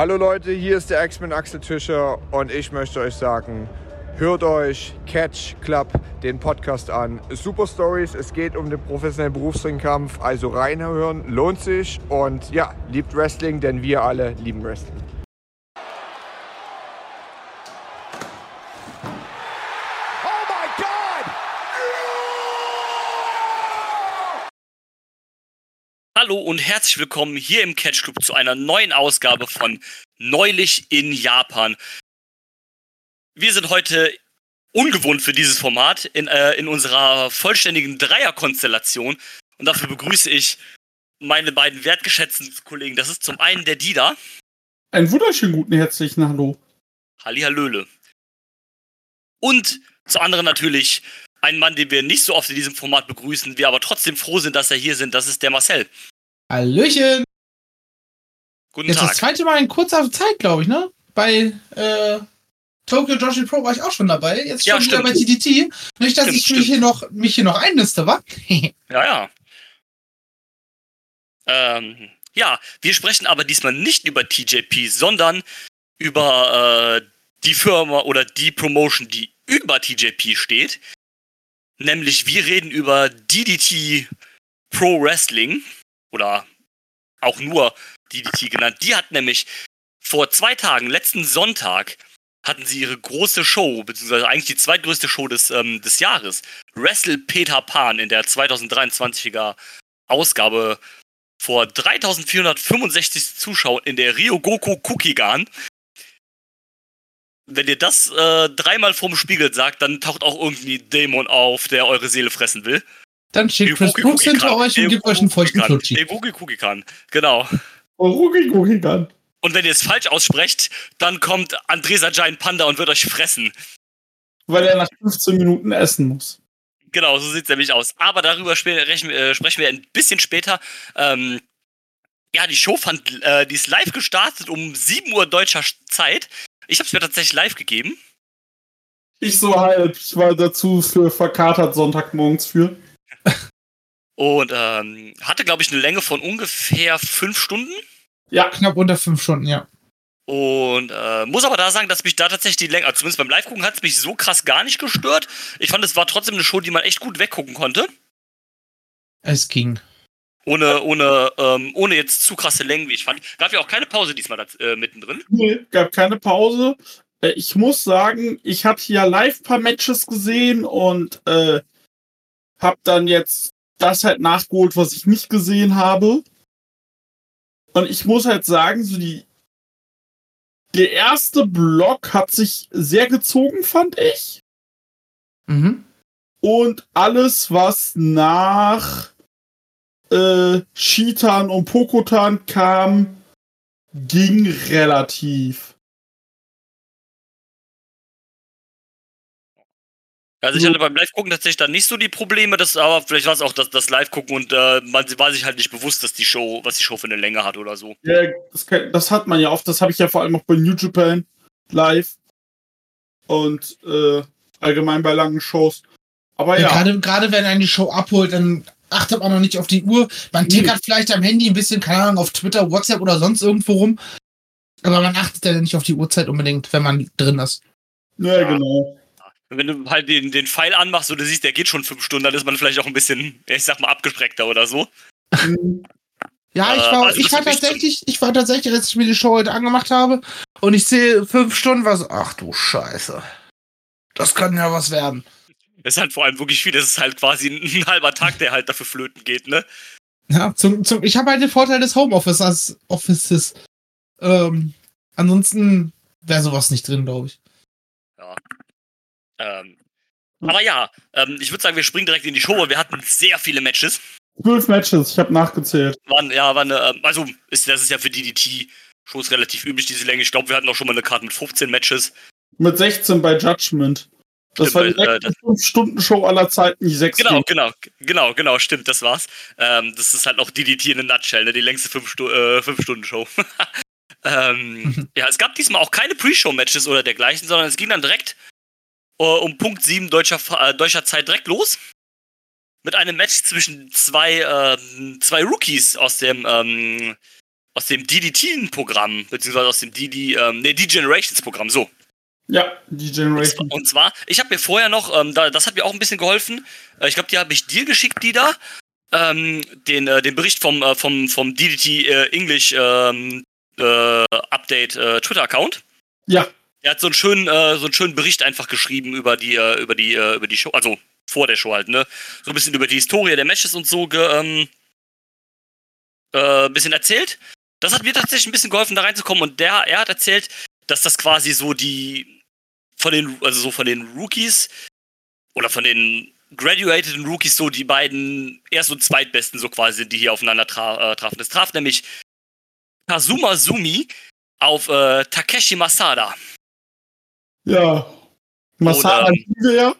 Hallo Leute, hier ist der X-Men Axel Tischer und ich möchte euch sagen, hört euch Catch Club den Podcast an. Super Stories, es geht um den professionellen Berufsringkampf, also reinhören, lohnt sich und ja, liebt Wrestling, denn wir alle lieben Wrestling. Hallo und herzlich willkommen hier im Catch Club zu einer neuen Ausgabe von Neulich in Japan. Wir sind heute ungewohnt für dieses Format in, äh, in unserer vollständigen Dreierkonstellation und dafür begrüße ich meine beiden wertgeschätzten Kollegen. Das ist zum einen der Dida. Einen wunderschönen guten herzlichen Hallo. Hallihallöle. Und zu anderen natürlich ein Mann, den wir nicht so oft in diesem Format begrüßen, wir aber trotzdem froh sind, dass er hier sind. Das ist der Marcel. Hallöchen! Guten Jetzt Tag. das zweite Mal in kurzer Zeit, glaube ich, ne? Bei äh, Tokyo Joshi Pro war ich auch schon dabei. Jetzt Ja, schon wieder stimmt. bei TDT. Nicht, dass Stimmt, ich stimmt. mich hier, noch, mich hier noch einliste, wa? Ja, ja. Ähm, ja, wir sprechen aber diesmal nicht über TJP, sondern über äh, die Firma oder die Promotion, die über TJP steht. Nämlich wir reden über DDT Pro Wrestling oder auch nur DDT genannt. Die hat nämlich vor zwei Tagen, letzten Sonntag, hatten sie ihre große Show, beziehungsweise eigentlich die zweitgrößte Show des, ähm, des Jahres. Wrestle Peter Pan in der 2023er Ausgabe vor 3465 Zuschauern in der Ryogoku Kukigan. Wenn ihr das äh, dreimal vorm Spiegel sagt, dann taucht auch irgendwie Dämon auf, der eure Seele fressen will. Dann steht Chris Brooks hinter euch und gibt euch einen feuchten Klutschi. Egogi Kukikan, genau. Oh, Kukigan. Und wenn ihr es falsch aussprecht, dann kommt Andresa Giant Panda und wird euch fressen. Weil er nach 15 Minuten essen muss. Genau, so sieht's nämlich aus. Aber darüber äh, sprechen wir ein bisschen später. Ähm, ja, die Show fand, äh, die ist live gestartet um 7 Uhr deutscher Zeit. Ich habe es mir tatsächlich live gegeben. Ich so halb. Ich war dazu für verkatert Sonntagmorgens für. Und ähm, hatte, glaube ich, eine Länge von ungefähr fünf Stunden. Ja, Knapp unter fünf Stunden, ja. Und äh, muss aber da sagen, dass mich da tatsächlich die Länge, also zumindest beim Live-Gucken hat es mich so krass gar nicht gestört. Ich fand, es war trotzdem eine Show, die man echt gut weggucken konnte. Es ging. Ohne, ohne, ähm, ohne jetzt zu krasse Längen, wie ich fand. Gab ja auch keine Pause diesmal äh, mittendrin. nee, gab keine Pause. Äh, Ich muss sagen, ich hatte ja live paar Matches gesehen und äh, hab dann jetzt das halt nachgeholt, was ich nicht gesehen habe. Und ich muss halt sagen, so die der erste Block hat sich sehr gezogen, fand ich. Mhm. Und alles, was nach äh, Shitan und Pokotan kam, ging relativ. Also ich hatte beim Live-Gucken tatsächlich dann nicht so die Probleme, das, aber vielleicht war es auch das, das Live-Gucken und äh, man war sich halt nicht bewusst, dass die Show, was die Show für eine Länge hat oder so. Ja, das, kann- das hat man ja oft, das habe ich ja vor allem auch bei New Japan live und äh, allgemein bei langen Shows. Aber Ja, ja, Gerade, gerade wenn einen die Show abholt, dann achtet man noch nicht auf die Uhr. Man Nee. tickert vielleicht am Handy ein bisschen, keine Ahnung, auf Twitter, WhatsApp oder sonst irgendwo rum. Aber man achtet ja nicht auf die Uhrzeit unbedingt, wenn man drin ist. ja, Ja. genau. Wenn du halt den, den Pfeil anmachst und du siehst, der geht schon fünf Stunden, dann ist man vielleicht auch ein bisschen, ich sag mal, abgesprägter oder so. Ja, ich Äh, war, also ich war tatsächlich, ich war tatsächlich, als ich mir die Show heute angemacht habe und ich sehe fünf Stunden, war so, ach du Scheiße. Das kann ja was werden. Das ist halt vor allem wirklich viel, das ist halt quasi ein, ein halber Tag, der halt dafür flöten geht, ne? Ja, zum, zum, ich habe halt den Vorteil des Homeoffice als Offices. Ähm, ansonsten wäre sowas nicht drin, glaube ich. Ja. Ähm, aber ja, ähm, ich würde sagen, wir springen direkt in die Show, weil wir hatten sehr viele Matches. Zwölf Matches, ich habe nachgezählt. Waren, ja, waren, äh, also, ist, das ist ja für DDT-Shows relativ üblich, diese Länge. Ich glaube, wir hatten auch schon mal eine Karte mit 15 Matches. Mit 16 bei Judgment. Das Stimmt, war die weil, äh, längste 5-Stunden-Show aller Zeiten, die 6 Genau, genau, genau, genau, stimmt, das war's. Ähm, das ist halt auch DDT in a Nutshell, ne? die längste 5-Stunden-Show. ähm, ja, es gab diesmal auch keine Pre-Show-Matches oder dergleichen, sondern es ging dann direkt äh, um Punkt 7 deutscher, äh, deutscher Zeit direkt los. Mit einem Match zwischen zwei, ähm, zwei Rookies aus dem, ähm, aus dem DDT-Programm, beziehungsweise aus dem DD, ähm, nee, D-Generations-Programm, so. Ja, die Generation. Und zwar, ich habe mir vorher noch, ähm, da, das hat mir auch ein bisschen geholfen. Äh, ich glaube, die habe ich dir geschickt, die da. Ähm, den, äh, den Bericht vom, äh, vom, vom DDT äh, English ähm, äh, Update äh, Twitter-Account. Ja. Er hat so einen schönen, äh, so einen schönen Bericht einfach geschrieben über die, äh, über die, äh, über die Show, also vor der Show halt, ne? So ein bisschen über die Historie der Matches und so ge, ähm, äh, bisschen erzählt. Das hat mir tatsächlich ein bisschen geholfen, da reinzukommen. Und der, er hat erzählt, dass das quasi so die von den, also so von den Rookies oder von den graduated Rookies so die beiden erst und zweitbesten so quasi die hier aufeinander tra äh, trafen. Das traf nämlich Kazuma Sumi auf äh, Takeshi Masada. Ja. Masada Oder- ja.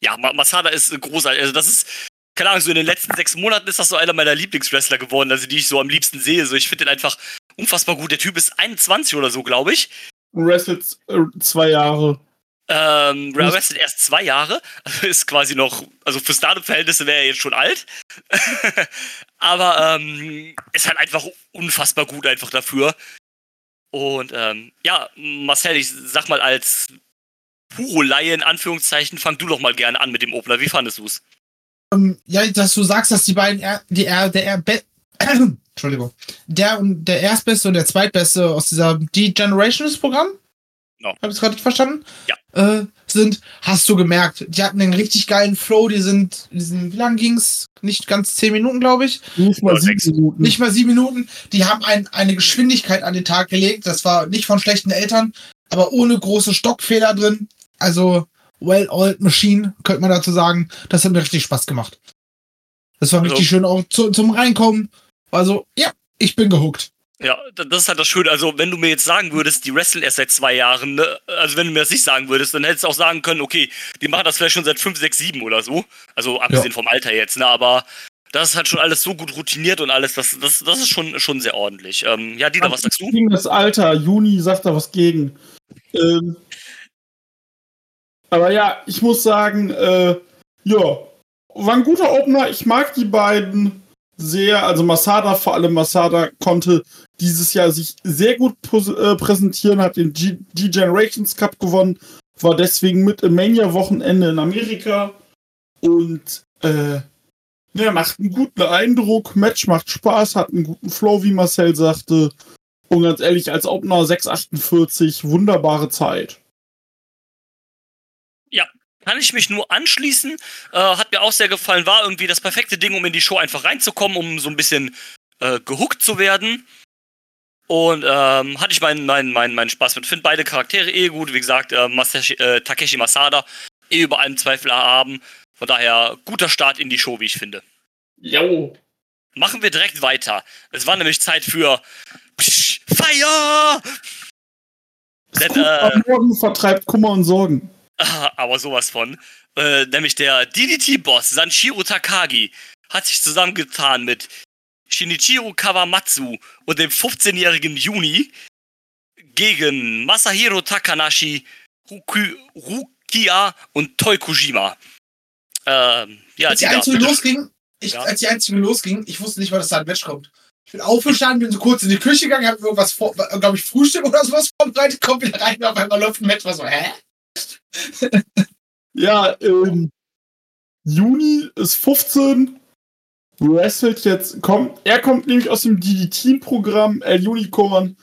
Ja, Ma Masada ist großartig. Also das ist, keine Ahnung, so in den letzten sechs Monaten ist das so einer meiner Lieblingswrestler geworden, also die ich so am liebsten sehe. So, ich finde den einfach unfassbar gut. Der Typ ist 21 oder so, glaube ich. Wrestelt äh, zwei Jahre. Ähm, wrestelt erst zwei Jahre. Also ist quasi noch, also für Stardom-Verhältnisse wäre er jetzt schon alt. Aber ähm, ist halt einfach unfassbar gut einfach dafür. Und ähm, ja, Marcel, ich sag mal als Puro-Laie in Anführungszeichen, fang du doch mal gerne an mit dem Opener. Wie fandest du's? Ähm, ja, dass du sagst, dass die beiden, er, die, er, der, er, Be- Entschuldigung, der und der Erstbeste und der Zweitbeste aus dieser D-Generations-Programm, Genau. habe ich gerade verstanden? Ja. Äh, sind, hast du gemerkt, die hatten einen richtig geilen Flow, die sind, die sind wie lang ging's? Nicht ganz zehn Minuten, glaube ich. Nicht mal sieben sechs. Minuten. Nicht mal sieben Minuten. Die haben ein, eine Geschwindigkeit an den Tag gelegt. Das war nicht von schlechten Eltern, aber ohne große Stockfehler drin. Also, well-oiled machine, könnte man dazu sagen. Das hat mir richtig Spaß gemacht. Das war Also- richtig schön auch zu, zum Reinkommen. Also, ja, ich bin gehuckt. Ja, da- das ist halt das Schöne. Also, wenn du mir jetzt sagen würdest, die wresteln erst seit zwei Jahren, ne? also wenn du mir das nicht sagen würdest, dann hättest du auch sagen können, okay, die machen das vielleicht schon seit fünf, sechs, sieben oder so. Also, abgesehen vom Alter jetzt, ne? Aber das ist halt schon alles so gut routiniert und alles, das, das, das ist schon, schon sehr ordentlich. Ähm, ja, Dieter, was sagst du? Gegen das Alter, Juni sagt da was gegen. Ähm, aber ja, ich muss sagen, äh, ja, war ein guter Opener. Ich mag die beiden sehr. Also Masada, vor allem Masada, konnte dieses Jahr sich sehr gut äh, präsentieren, hat den G G-Generations Cup gewonnen, war deswegen mit im Mania-Wochenende in Amerika und äh, ja, macht einen guten Eindruck. Match macht Spaß, hat einen guten Flow, wie Marcel sagte. Und ganz ehrlich, als Opener 6,48, wunderbare Zeit. Kann ich mich nur anschließen. Äh, hat mir auch sehr gefallen. War irgendwie das perfekte Ding, um in die Show einfach reinzukommen, um so ein bisschen äh, gehuckt zu werden. Und ähm, hatte ich meinen meinen meinen meinen Spaß mit. Finde beide Charaktere eh gut. Wie gesagt, äh, Masashi, äh, Takeshi Masada eh über allen Zweifel erhaben. Von daher guter Start in die Show, wie ich finde. Jo. Machen wir direkt weiter. Es war nämlich Zeit für Psch, Feier! Denn, äh, am Morgen vertreibt Kummer und Sorgen. Aber sowas von. Äh, nämlich der DDT-Boss Sanshiro Takagi hat sich zusammengetan mit Shinichiro Kawamatsu und dem 15-jährigen Juni gegen Masahiro Takanashi, Ruku, Rukia und Toi Kojima. Ähm, ja, als die bitte- losging, ich, Ja. als die einzige losging, ich wusste nicht, wann das da ein Match kommt. Ich bin aufgestanden, bin so kurz in die Küche gegangen, hab irgendwas vor, glaube ich, Frühstück oder sowas vorbereitet, komm wieder rein, auf einmal läuft ein Match, war so, hä? Ja, ähm, Juni ist 15, wrestelt jetzt, kommt, er kommt nämlich aus dem DDT-Programm, El Unicorn,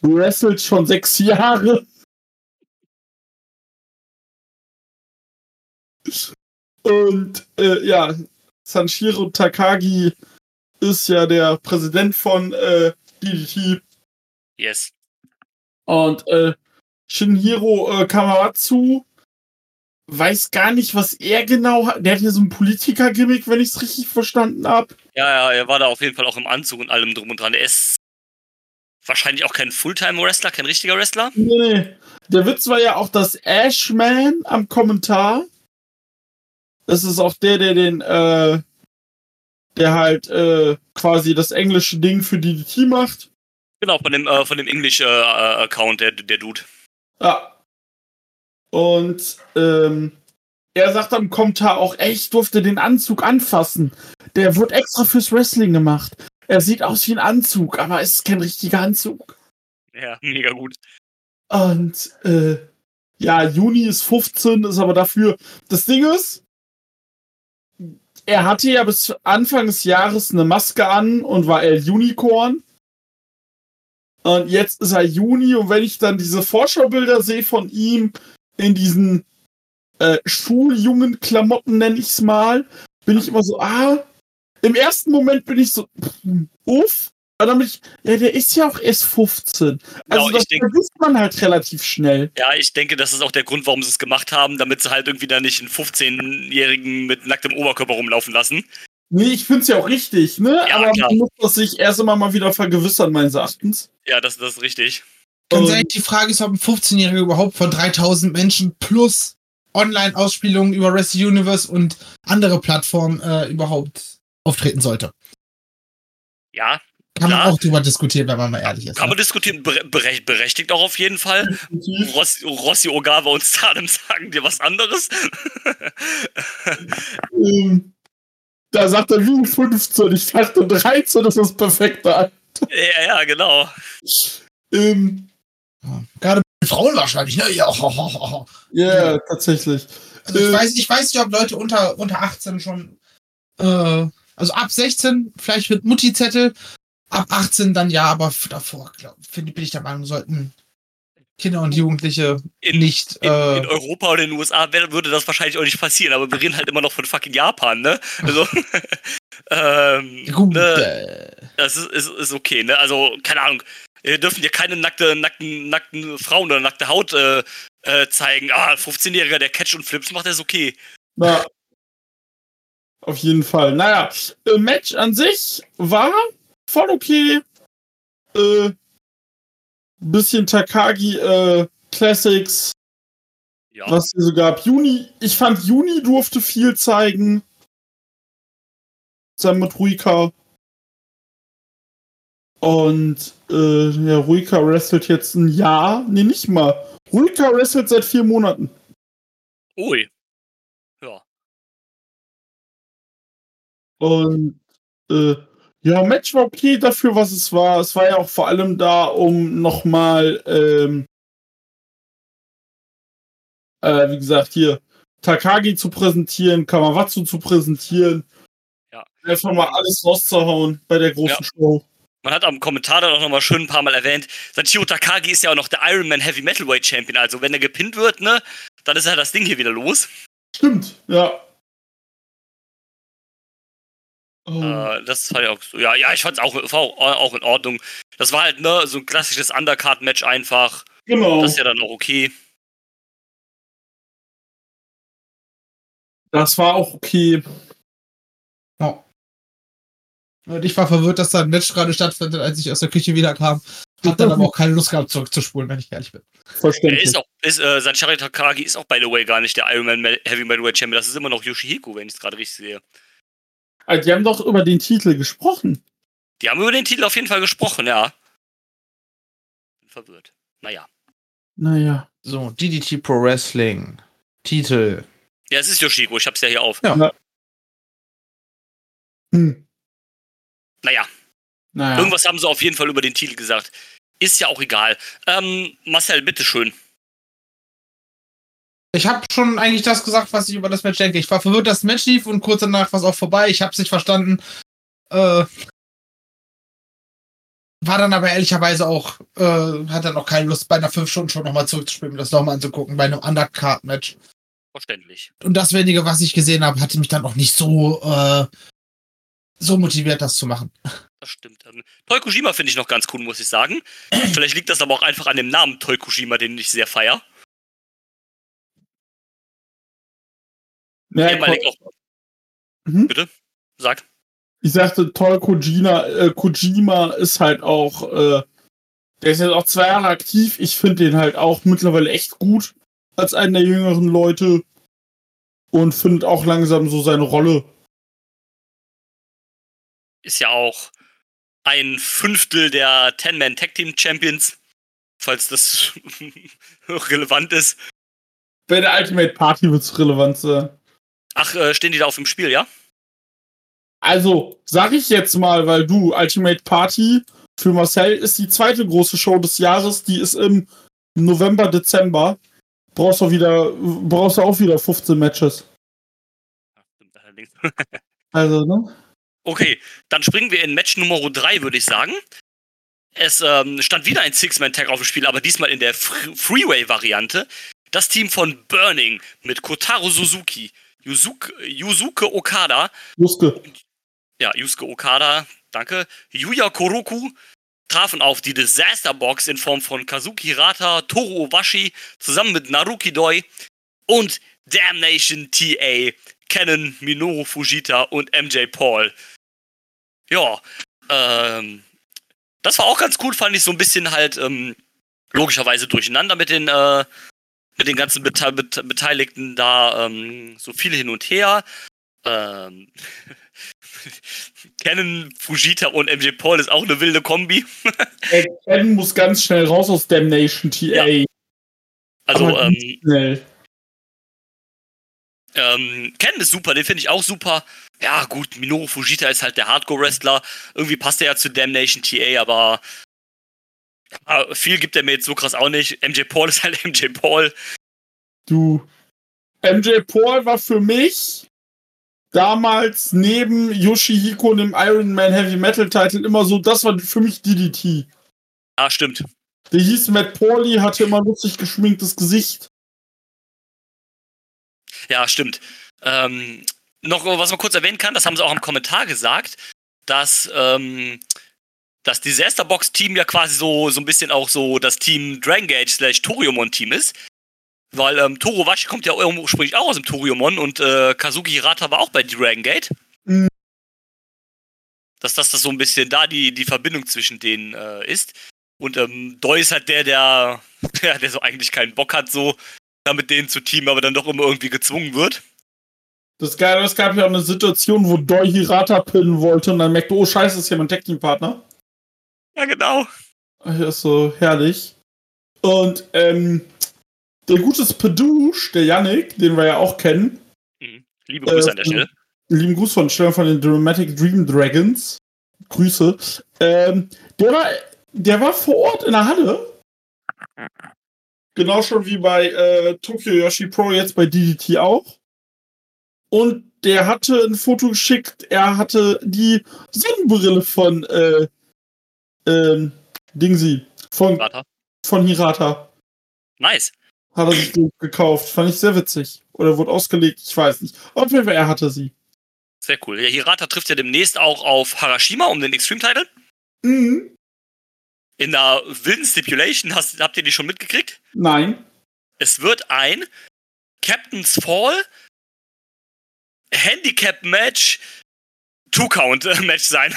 wrestelt schon sechs Jahre. Und äh, ja, Sanshiro Takagi ist ja der Präsident von äh, DDT Yes. und äh, Shinhiro äh, Kamamatsu weiß gar nicht, was er genau hat. Der hat hier so ein Politiker-Gimmick, wenn ich es richtig verstanden habe. Ja, ja, er war da auf jeden Fall auch im Anzug und allem drum und dran. Er ist wahrscheinlich auch kein Fulltime-Wrestler, kein richtiger Wrestler. Nee, nee. Der Witz war ja auch das Ashman am Kommentar. Das ist auch der, der den, äh, der halt äh, quasi das englische Ding für DDT macht. Genau, von dem, äh, von dem English-Account, der, der Dude. Ja. Und ähm, er sagt am Kommentar auch, ey, ich durfte den Anzug anfassen. Der wird extra fürs Wrestling gemacht. er sieht aus wie ein Anzug, aber es ist kein richtiger Anzug. Ja, mega gut. Und äh, ja, Juni ist 15, ist aber dafür. Das Ding ist, er hatte ja bis Anfang des Jahres eine Maske an und war El Unicorn. Und jetzt ist er Juni und wenn ich dann diese Vorschaubilder sehe von ihm in diesen äh, schuljungen Klamotten, nenne ich es mal, bin ich immer so, ah, im ersten Moment bin ich so, uff, aber dann bin ich, ja, der ist ja auch erst 15. Also Genau, das vergisst man halt relativ schnell. Ja, ich denke, das ist auch der Grund, warum sie es gemacht haben, damit sie halt irgendwie da nicht einen 15-Jährigen mit nacktem Oberkörper rumlaufen lassen. Nee, ich find's ja auch richtig, ne? Ja, aber klar. man muss das sich erst immer mal wieder vergewissern, meines Erachtens. Ja, das, das ist richtig. Ganz ehrlich, die Frage ist, ob ein 15-Jähriger überhaupt von 3000 Menschen plus Online-Ausspielungen über Rest Universe und andere Plattformen äh, überhaupt auftreten sollte. Ja, Kann man Klar. auch drüber diskutieren, wenn man mal ehrlich ist. kann ne? man diskutieren, bere- berech- berechtigt auch auf jeden Fall. Rossi, Rossi Ogawa und Stardom sagen dir was anderes. Ähm, da sagt er wie 15. Ich dachte 13 ist das perfekte Alter. ja, ja, genau. Ähm, Ja. Gerade bei Frauen wahrscheinlich, ne? Ja. ja, tatsächlich. Also ich, Äh, weiß, ich weiß nicht, ob Leute unter, unter 18 schon, äh, also ab 16 vielleicht mit Mutti-Zettel, ab 18 dann ja, aber davor, glaub, finde bin ich der Meinung, sollten Kinder und Jugendliche In, nicht, in, äh, in Europa oder in den USA würde das wahrscheinlich auch nicht passieren, aber wir reden halt immer noch von fucking Japan, ne? Also, ähm, gut, ne, äh, das ist, ist, ist okay, ne? Also, keine Ahnung. Wir dürfen dir keine nackte, nackten, nackten Frauen oder nackte Haut äh, äh, zeigen. Ah, 15-Jähriger, der Catch und Flips macht, der ist okay. na, auf jeden Fall. Naja, äh, Match an sich war voll okay. Äh, bisschen Takagi äh, Classics, Ja. was es so gab. Juni, ich fand Juni durfte viel zeigen. Zusammen mit Ruika. Und äh, ja, Ruika wrestelt jetzt ein Jahr. Nee, nicht mal. Ruika wrestelt seit vier Monaten. Ui. Ja. Und äh, ja, Match war okay dafür, was es war. Es war ja auch vor allem da, um nochmal, ähm, äh, wie gesagt, hier Takagi zu präsentieren, Kamawazu zu präsentieren. Ja. Einfach mal alles rauszuhauen bei der großen Show. Man hat am Kommentar dann auch nochmal schön ein paar Mal erwähnt, Sanchiro Takagi ist ja auch noch der Ironman Heavy Metalweight Champion. Also, wenn er gepinnt wird, ne, dann ist ja das Ding hier wieder los. Stimmt, ja. Oh. Äh, das fand ich auch so. Ja, ja, ich fand's auch, war auch, auch in Ordnung. Das war halt, ne, so ein klassisches Undercard-Match einfach. genau. Das ist ja dann auch okay. Das war auch okay. ja. Und ich war verwirrt, dass da ein Match gerade stattfindet, als ich aus der Küche wiederkam. Hab dann aber auch keine Lust gehabt, zurückzuspulen, wenn ich ehrlich bin. Er Verständlich. ist auch, ist, äh, Sanchiro Takagi ist auch, by the way, gar nicht der Ironman Heavy Metalweight Champion. Das ist immer noch Yoshihiko, wenn ich es gerade richtig sehe. Also, die haben doch über den Titel gesprochen. Die haben über den Titel auf jeden Fall gesprochen, ja. Bin verwirrt. Naja. Naja. So, DDT Pro Wrestling. Titel. Ja, es ist Yoshihiko, ich hab's ja hier auf. Hm. Naja, Naja. irgendwas haben sie auf jeden Fall über den Titel gesagt. Ist ja auch egal. Ähm, Marcel, bitteschön. Ich habe schon eigentlich das gesagt, was ich über das Match denke. Ich war verwirrt, dass das Match lief und kurz danach war es auch vorbei. Ich habe es nicht verstanden. Äh, war dann aber ehrlicherweise auch, äh, hat dann auch keine Lust, bei einer 5 Stunden schon nochmal zurückzuspielen, das nochmal anzugucken, bei einem Undercard-Match. Verständlich. Und das wenige, was ich gesehen habe, hatte mich dann auch nicht so, äh, so motiviert, das zu machen. Das stimmt. Ähm, Toykojima finde ich noch ganz cool, muss ich sagen. Vielleicht liegt das aber auch einfach an dem Namen Toykojima, den ich sehr feier. Ja, Ehemalig auch. Mhm. Bitte? Sag. ich sagte, Kojima, äh, Kojima ist halt auch, äh, der ist jetzt auch zwei Jahre aktiv. Ich finde den halt auch mittlerweile echt gut als einen der jüngeren Leute und findet auch langsam so seine Rolle. Ist ja auch ein Fünftel der Ten-Man Tag Team Champions. Falls das relevant ist. Bei der Ultimate Party wird es relevant sein. Ach, äh, stehen die da auf dem Spiel, ja? Also, sag ich jetzt mal, weil du, Ultimate Party für Marcel ist die zweite große Show des Jahres, die ist im November, Dezember. Brauchst du wieder, brauchst du auch wieder 15 Matches. Also, ne? Okay, dann springen wir in Match Nummer 3, würde ich sagen. Es ähm, stand wieder ein Six-Man-Tag auf dem Spiel, aber diesmal in der Fre Freeway-Variante. Das Team von Burning mit Kotaro Suzuki, Yuzuke, Yuzuke Okada. Yusuke. Ja, Yusuke Okada, danke. Yuya Koroku trafen auf die Disaster Box in Form von Kazuki Rata, Toru Owashi zusammen mit Naruki Doi und Damnation TA, Kennen, Minoru Fujita und MJ Paul. Ja, ähm, das war auch ganz cool, fand ich so ein bisschen halt ähm, logischerweise durcheinander mit den äh, mit den ganzen Bete Bete Beteiligten da ähm, so viele hin und her. Ähm, Canon, Fujita und MJ Paul ist auch eine wilde Kombi. Ey, Ken muss ganz schnell raus aus Damnation TA. Ja. Also, ähm, schnell. Ähm, Ken ist super, den finde ich auch super. Ja, gut, Minoru Fujita ist halt der Hardcore-Wrestler. Irgendwie passt er ja zu Damnation TA, aber ja, viel gibt er mir jetzt so krass auch nicht. MJ Paul ist halt MJ Paul. Du. MJ Paul war für mich damals neben Yoshihiko und dem Iron Man Heavy Metal Title immer so, das war für mich DDT. Ja, stimmt. Der hieß Matt Pauli, hatte immer lustig geschminktes Gesicht. Ja, stimmt. Ähm, noch was man kurz erwähnen kann, das haben sie auch im Kommentar gesagt, dass ähm, das Disaster Box Team ja quasi so, so ein bisschen auch so das Team Dragon Gate slash Toriumon Team ist. Weil ähm, Toro Washi kommt ja ursprünglich auch aus dem Toriumon und äh, Kazuki Hirata war auch bei Dragon Gate. Mhm. Dass das, das so ein bisschen da die, die Verbindung zwischen denen äh, ist. Und ähm, Doi ist halt der, der, der, der so eigentlich keinen Bock hat, so da mit denen zu teamen, aber dann doch immer irgendwie gezwungen wird. Das Geile, es gab ja auch eine Situation, wo Doi Hirata pinnen wollte und dann merkte, oh scheiße, das ist ja mein Tag Team Partner. Ja, genau. Das ist so herrlich. Und ähm, der gute Spadouche, der Yannick, den wir ja auch kennen, Mhm. Liebe Grüße Äh, an der Stelle. lieben Gruß von Stern von den Dramatic Dream Dragons. Grüße. Ähm, der war, der war vor Ort in der Halle. Genau schon wie bei äh, Tokyo Yoshi Pro, jetzt bei DDT auch. Und der hatte ein Foto geschickt, er hatte die Sonnenbrille von äh, ähm, Dingsy, von, Vater. von Hirata. Nice. Hat er sich gekauft. Fand ich sehr witzig. Oder wurde ausgelegt, ich weiß nicht. Auf jeden Fall, er hatte sie. Sehr cool. Ja, Hirata trifft ja demnächst auch auf Harashima um den Extreme-Title. Mhm. In der wilden Stipulation, hast, habt ihr die schon mitgekriegt? Nein. Es wird ein Captain's Fall Handicap-Match Two-Count-Match sein.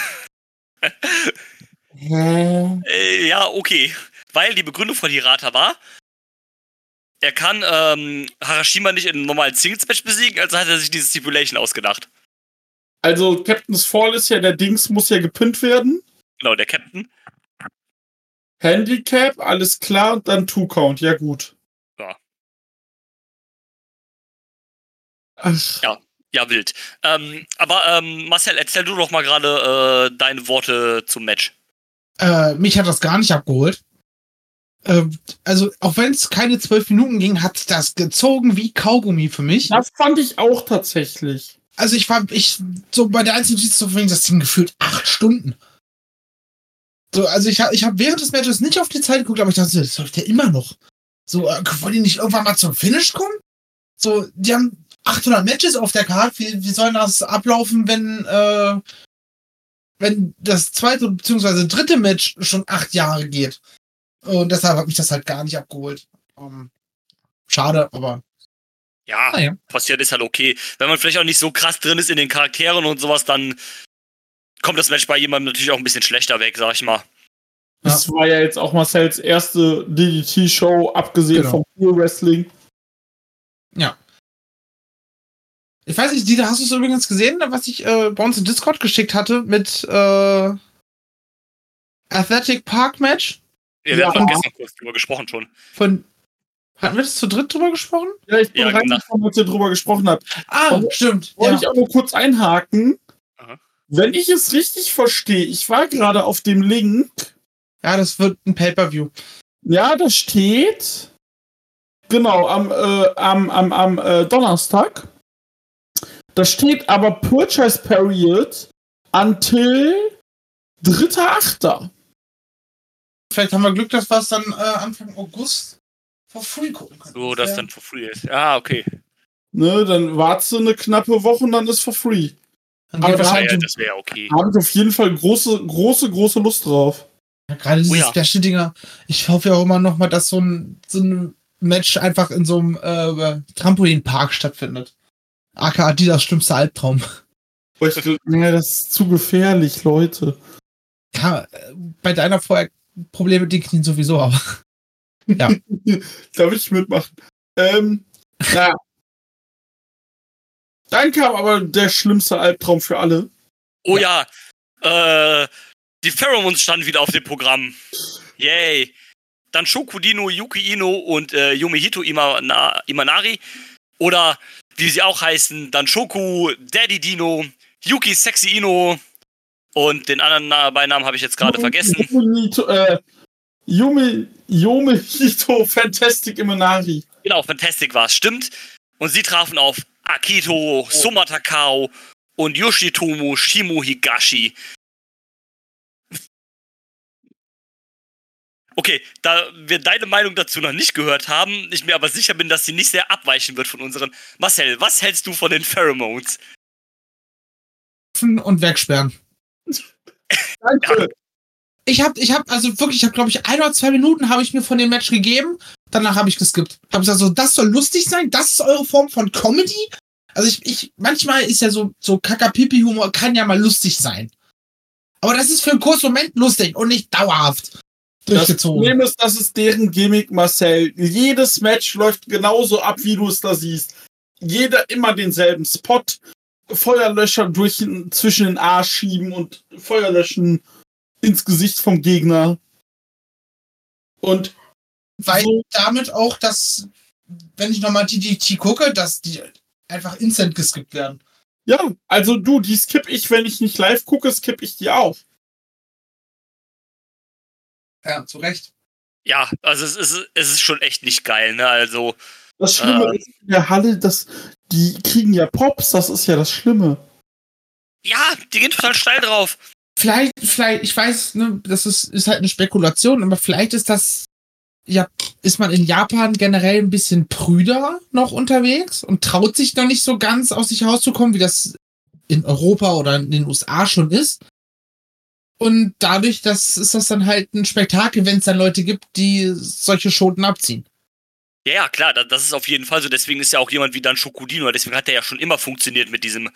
Äh, ja, okay. Weil die Begründung von Hirata war, er kann ähm, Harashima nicht in einem normalen Singles-Match besiegen, also hat er sich diese Stipulation ausgedacht. Also, Captain's Fall ist ja, der Dings muss ja gepinnt werden. Genau, der Captain. Handicap, alles klar, und dann Two-Count. Ja, gut. Ja. Ach, Ja. Ja, wild. Ähm, aber ähm, Marcel, erzähl du doch mal gerade äh, deine Worte zum Match. Äh, mich hat das gar nicht abgeholt. Ähm, also, auch wenn es keine zwölf Minuten ging, hat das gezogen wie Kaugummi für mich. Das fand ich auch tatsächlich. Also, ich war, ich, so bei der so vorhin, das Ding gefühlt acht Stunden. So, also ich habe ich hab während des Matches nicht auf die Zeit geguckt, aber ich dachte, das läuft ja immer noch. So, äh, wollen die nicht irgendwann mal zum Finish kommen? So, die haben 800 Matches auf der Karte. Wie, wie soll das ablaufen, wenn, äh, wenn das zweite bzw. dritte Match schon acht Jahre geht? Und deshalb hat mich das halt gar nicht abgeholt. Ähm, schade, aber Ja, naja. passiert ist halt okay. Wenn man vielleicht auch nicht so krass drin ist in den Charakteren und sowas, dann kommt das Match bei jemandem natürlich auch ein bisschen schlechter weg, sag ich mal. Das war ja jetzt auch Marcells erste DDT-Show, abgesehen Genau. vom Pure Wrestling. Ich weiß nicht, Dieter, hast du es übrigens gesehen, was ich äh, bei uns in Discord geschickt hatte mit äh, Athletic Park Match? Ja, wir Ja. haben gestern kurz drüber gesprochen schon. Von. Hatten wir das zu dritt drüber gesprochen? Ja, ich bin Ja, reingekommen, als ihr drüber gesprochen habt. Ah, Und- stimmt. Wollte Ja. ich auch nur kurz einhaken. Wenn ich es richtig verstehe, ich war gerade auf dem Link. Ja, das wird ein Pay-Per-View. Ja, da steht. Genau, am, äh, am, am, am äh, Donnerstag. Da steht aber Purchase Period until 3.8. Vielleicht haben wir Glück, dass wir es dann äh, Anfang August for free gucken können. So, dass dann for free ist. Ja, okay. Ne, dann wartest du eine knappe Woche und dann ist for free. Aber das Ja, das wäre okay. Da habe ich auf jeden Fall große, große, große Lust drauf. Ja, gerade diese Oh ja. Special-Dinger. Ich hoffe ja auch immer noch mal, dass so ein, so ein Match einfach in so einem äh, Trampolinpark stattfindet. AKA das schlimmste Albtraum. Weil ich glaub, ja, das ist zu gefährlich, Leute. Ja, äh, bei deiner vorher Probleme mit den Knien sowieso, aber. Da will ich mitmachen. Ähm, na. Dann kam aber der schlimmste Albtraum für alle. Oh ja, äh, die Pheromones standen wieder auf dem Programm. Yay. Dann Shokudino, Yuki Ino und äh, Yumehito Imana Imanari. Oder wie sie auch heißen, dann Shoku, Daddy Dino, Yuki Sexy Ino und den anderen Na- Beinamen habe ich jetzt gerade vergessen. Yumehito, äh, Yume, Yumehito Fantastic Imanari. Genau, Fantastic war es, stimmt. Und sie trafen auf Akito, Soma Takao und Yoshitomo Shimo Higashi. Okay, da wir deine Meinung dazu noch nicht gehört haben, ich mir aber sicher bin, dass sie nicht sehr abweichen wird von unseren. Marcel, was hältst du von den Pheromones? Und wegsperren. Danke. Ich hab, ich hab, also wirklich, ich hab, glaube ich, ein oder zwei Minuten habe ich mir von dem Match gegeben. Danach habe ich geskippt. Hab gesagt, so, das soll lustig sein? Das ist eure Form von Comedy? Also ich, ich, manchmal ist ja so, so Kakapipi-Humor kann ja mal lustig sein. Aber das ist für einen kurzen Moment lustig und nicht dauerhaft Das durchgezogen. Problem ist, das ist deren Gimmick, Marcel. Jedes Match läuft genauso ab, wie du es da siehst. Jeder immer denselben Spot. Feuerlöscher durch zwischen den Arsch schieben und Feuerlöschen ins Gesicht vom Gegner. Und Weil so, damit auch, dass, wenn ich nochmal DDT gucke, dass die einfach instant geskippt werden. ja, also du, die skipp ich, wenn ich nicht live gucke, skipp ich die auch. Ja, zu Recht. Ja, also es ist, es ist schon echt nicht geil, ne? Also, Das Schlimme Äh. ist in der Halle, dass die kriegen ja Pops, das ist ja das Schlimme. ja, die gehen total steil drauf. Vielleicht, vielleicht, ich weiß, ne, das ist, ist halt eine Spekulation, aber vielleicht ist das, ja, ist man in Japan generell ein bisschen prüder noch unterwegs und traut sich noch nicht so ganz aus sich rauszukommen, wie das in Europa oder in den USA schon ist. Und dadurch, das ist das dann halt ein Spektakel, wenn es dann Leute gibt, die solche Schoten abziehen. Ja, ja, klar, da- das ist auf jeden Fall so. Deswegen ist ja auch jemand wie Dan Shokudino, deswegen hat er ja schon immer funktioniert mit diesem,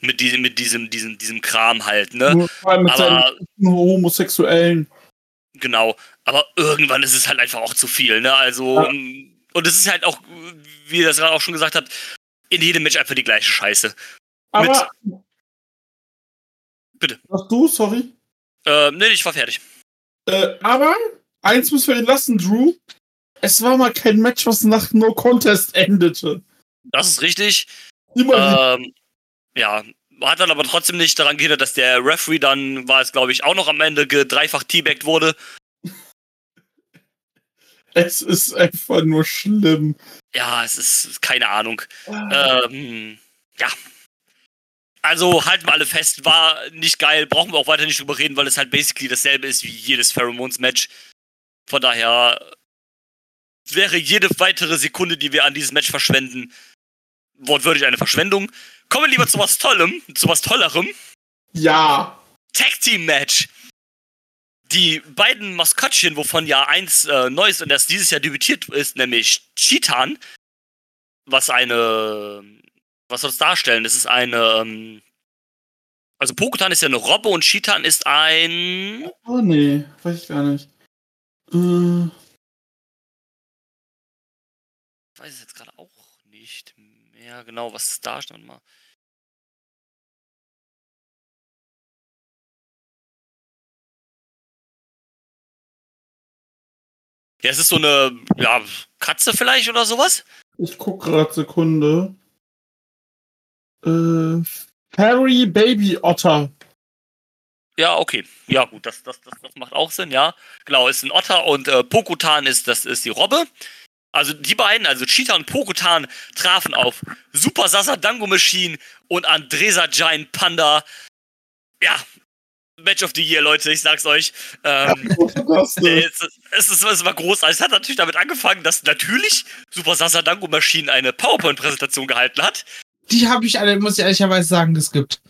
mit diesem, mit diesem, diesem, diesem Kram halt, ne? Nur vor allem mit Aber seinen Homosexuellen. genau. Aber irgendwann ist es halt einfach auch zu viel, ne? Also, Ja. ähm, und es ist halt auch, wie ihr das gerade auch schon gesagt habt, in jedem Match einfach die gleiche Scheiße. Aber. Bitte. Ach du, sorry. Ähm, nee, ich war fertig. Äh, aber eins müssen wir ihn lassen, Drew. Es war mal kein Match, was nach No Contest endete. Das ist richtig. Immer Ähm, ja, hat dann aber trotzdem nicht daran gehindert, dass der Referee dann, war es glaube ich, auch noch am Ende gedreifach teabagged wurde. Es ist einfach nur schlimm. Ja, es ist keine Ahnung. Ähm, ja. Also halten wir alle fest, war nicht geil, brauchen wir auch weiter nicht drüber reden, weil es halt basically dasselbe ist wie jedes Pheromones-Match. Von daher wäre jede weitere Sekunde, die wir an dieses Match verschwenden, wortwörtlich eine Verschwendung. Kommen wir lieber zu was Tollem, zu was Tollerem. Ja. Tag Team Match. Die beiden Maskottchen, wovon ja eins äh, neu ist und erst dieses Jahr debütiert ist, nämlich Cheetan, was eine, was soll das darstellen? Das ist eine, ähm, also Pokutan ist ja eine Robbe und Cheetan ist ein, Oh nee, weiß ich gar nicht. Äh, ich weiß es jetzt gerade auch nicht mehr genau, was es darstellt. Mal. Ja, es ist so eine, ja, Katze vielleicht oder sowas? ich guck grad Sekunde. Äh, Harry Baby Otter. Ja, okay. Ja, gut, das, das, das, das macht auch Sinn, ja. Genau, ist ein Otter und äh, Pokutan ist, das ist die Robbe. Also die beiden, also Cheetah und Pokutan, trafen auf Super Sasa Dango Machine und Andresa Giant Panda. Ja, Match of the Year, Leute, ich sag's euch. Ähm, es, es, ist, es war großartig. Es hat natürlich damit angefangen, dass natürlich Super Sasa Dango Machine eine PowerPoint-Präsentation gehalten hat. Die habe ich alle, muss ich ehrlicherweise sagen, geskippt.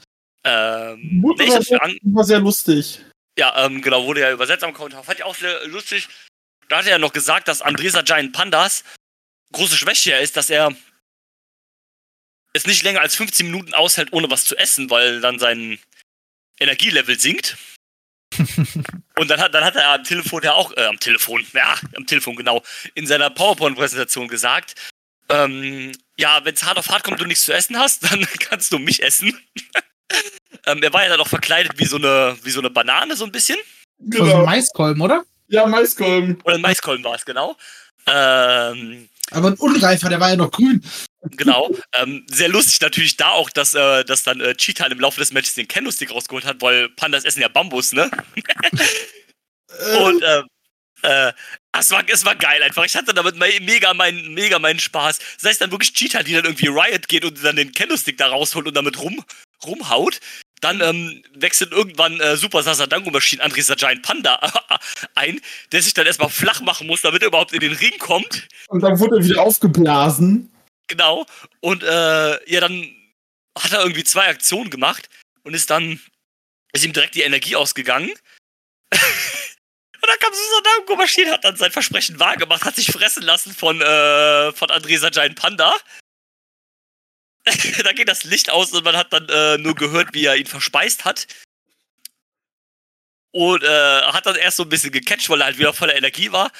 Ähm, Gut, nee, ich aber hab's mir an, war sehr lustig. Ja, ähm, genau, wurde ja übersetzt am Kommentar. Fand ich auch sehr lustig. Da hat er ja noch gesagt, dass Andresa Giant Pandas große Schwäche ist, dass er es nicht länger als 15 Minuten aushält, ohne was zu essen, weil dann sein Energielevel sinkt. Und dann hat, dann hat er am Telefon ja auch, äh, am Telefon, ja, am Telefon genau, in seiner PowerPoint-Präsentation gesagt, ähm, ja, wenn es hart auf hart kommt und du nichts zu essen hast, dann kannst du mich essen. ähm, er war ja dann auch verkleidet wie so eine, wie so eine Banane, so ein bisschen. Also Genau. Maiskolben, oder? Ja, Maiskolben. Oder ein Maiskolben war es, genau. Ähm, Aber ein unreifer, der war ja noch grün. genau. ähm, sehr lustig natürlich da auch, dass, äh, dass dann äh, Cheetah im Laufe des Matches den Kendo-Stick rausgeholt hat, weil Pandas essen ja Bambus, ne? Und äh, äh, es, war, es war geil einfach. Ich hatte damit me- mega meinen, mega meinen Spaß. Sei es dann wirklich Cheetah, die dann irgendwie Riot geht und dann den Kendo-Stick da rausholt und damit rum, rumhaut. Dann ähm, wechselt irgendwann äh, Super Sasadango Maschine Andresa Giant Panda ein, der sich dann erstmal flach machen muss, damit er überhaupt in den Ring kommt. Und dann wurde er wieder aufgeblasen. Genau. Und äh, ja, dann hat er irgendwie zwei Aktionen gemacht und ist dann, ist ihm direkt die Energie ausgegangen. und dann kam Susanne Maschine, hat dann sein Versprechen wahrgemacht, hat sich fressen lassen von, äh, von Andresa Giant Panda. da geht das Licht aus und man hat dann äh, nur gehört, wie er ihn verspeist hat. Und äh, hat dann erst so ein bisschen gecatcht, weil er halt wieder voller Energie war.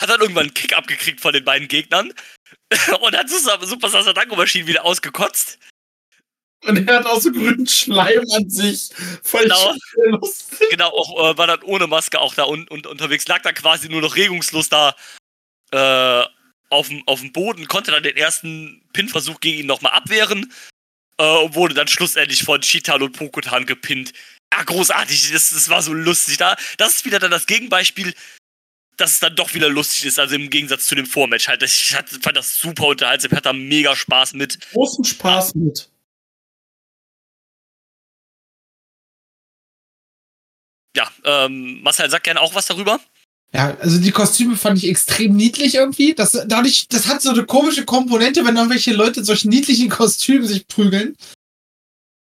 Hat dann irgendwann einen Kick abgekriegt von den beiden Gegnern. und hat Super, Super Sasadango Maschine wieder ausgekotzt. Und er hat auch so grünen Schleim an sich. Voll Genau. lustig. Genau, auch, äh, war dann ohne Maske auch da un un unterwegs, lag dann quasi nur noch regungslos da äh, auf dem Boden, konnte dann den ersten Pin-Versuch gegen ihn nochmal abwehren äh, und wurde dann schlussendlich von Cheetah und Pokutan gepinnt. Ja, großartig, das, das war so lustig. Da, das ist wieder dann das Gegenbeispiel, dass es dann doch wieder lustig ist, also im Gegensatz zu dem Vormatch halt. Ich hatte, fand das super unterhaltsam, ich hatte da mega Spaß mit. Großen Spaß mit. Ja, ähm, Marcel, sag gerne auch was darüber. Ja, also die Kostüme fand ich extrem niedlich irgendwie. Das, dadurch, das hat so eine komische Komponente, wenn irgendwelche Leute in solchen niedlichen Kostümen sich prügeln.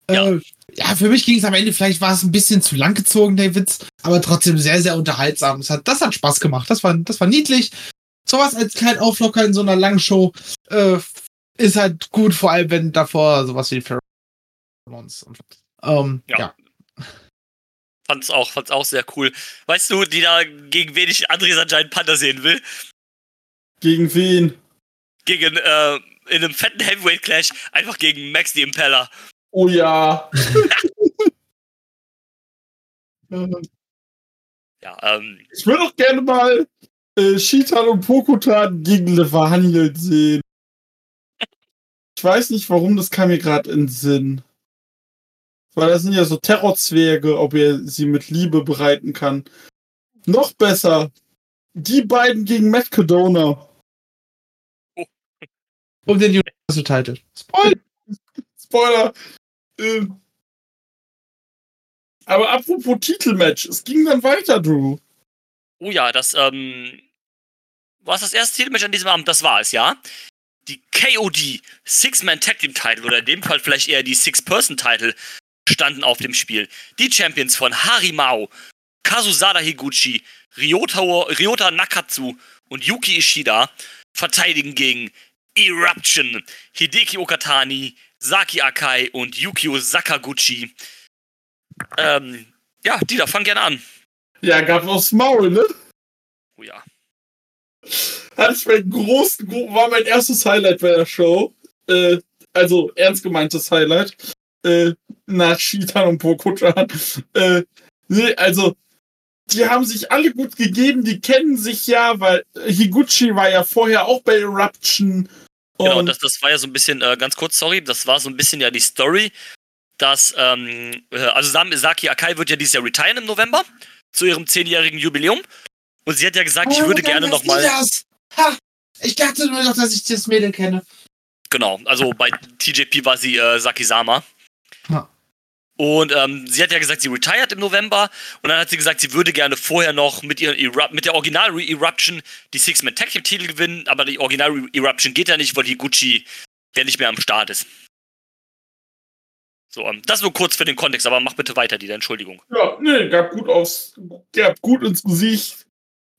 Ja. Äh, ja, für mich ging es am Ende, vielleicht war es ein bisschen zu lang gezogen, der Witz, aber trotzdem sehr, sehr unterhaltsam. Das hat, das hat Spaß gemacht. Das war, das war niedlich. Sowas als kleinen Auflocker in so einer langen Show äh, ist halt gut, vor allem wenn davor sowas wie Pheromones und ähm, Ja. ja. Fand's auch, fand's auch sehr cool. Weißt du, die da gegen wen ich Andresa Giant Panda sehen will? Gegen wen? Gegen, äh, in einem fetten Heavyweight Clash, einfach gegen Max the Impeller. Oh ja. Ja, ähm, Ich würde auch gerne mal äh, Shitan und Pokutan gegen Levaniel sehen. Ich weiß nicht, warum, das kam mir gerade in den Sinn. Weil das sind ja so Terrorzwerge, ob er sie mit Liebe bereiten kann. Noch besser. Die beiden gegen Matt Cadona. Um den Universal Title. Spoiler. Spoiler. Ähm. Aber apropos Titelmatch, es ging dann weiter, Drew. oh ja, das, ähm, war es das erste Titelmatch an diesem Abend? Das war es, ja. Die KOD Six-Man Tag Team Title oder in dem Fall vielleicht eher die Six-Person Title standen auf dem Spiel. Die Champions von Harimao, Kazusada Higuchi, Ryota, Ryota Nakatsu und Yuki Ishida verteidigen gegen Eruption, Hideki Okatani, Saki Akai und Yukio Sakaguchi. Ähm, ja, Dieter, fang gerne an. Ja, gab aufs Maul, ne? Oh ja. Hatte ich mein groß, gro war mein erstes Highlight bei der Show. Äh, also ernst gemeintes Highlight. Äh, nach Shitan und Pokuchan. Äh, nee, also, die haben sich alle gut gegeben, die kennen sich ja, weil Higuchi war ja vorher auch bei Eruption. Genau, Und das, das war ja so ein bisschen, äh, ganz kurz, sorry, das war so ein bisschen ja die Story, dass, ähm, äh, also Sam- Saki Akai wird ja dieses Jahr retiren im November zu ihrem zehnjährigen Jubiläum. Und sie hat ja gesagt, ich Oh, würde dann gerne nochmal. Ha, ich dachte nur noch, dass ich das Mädel kenne. Genau, also bei TJP war sie äh, Sakisama. Ja. Und ähm, sie hat ja gesagt, sie retired im November. Und dann hat sie gesagt, sie würde gerne vorher noch mit, ihren Eru mit der Original-Eruption die Six-Man Tag Team-Titel gewinnen. Aber die Original-Eruption geht ja nicht, weil Higuchi ja nicht mehr am Start ist. So, ähm, das nur kurz für den Kontext, aber mach bitte weiter, die Entschuldigung. Ja, nee, gab gut aufs, gab gut ins Gesicht.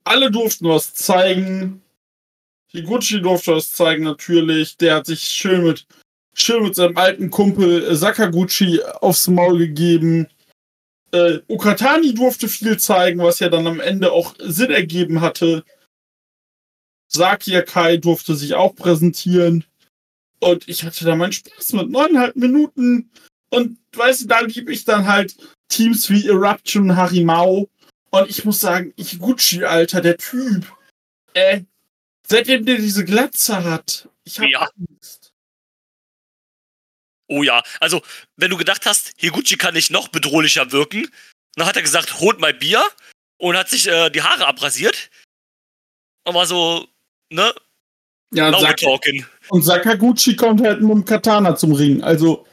Alle durften was zeigen. Higuchi durfte was zeigen, natürlich. Der hat sich schön mit, schön mit seinem alten Kumpel äh, Sakaguchi aufs Maul gegeben. Äh, Okatani durfte viel zeigen, was ja dann am Ende auch Sinn ergeben hatte. Saki Akai durfte sich auch präsentieren. Und ich hatte da meinen Spaß mit neuneinhalb Minuten. Und weißt du, da liebe ich dann halt Teams wie Eruption, Harimau. Und ich muss sagen, Iguchi, Alter, der Typ. Äh, seitdem der diese Glatze hat, ich hab Ja. Angst. Oh ja, also, wenn du gedacht hast, Higuchi kann nicht noch bedrohlicher wirken, dann hat er gesagt, holt mal Bier und hat sich äh, die Haare abrasiert. Und war so, ne, Ja, Sak talking. und Sakaguchi kommt halt mit dem Katana zum Ring. Also,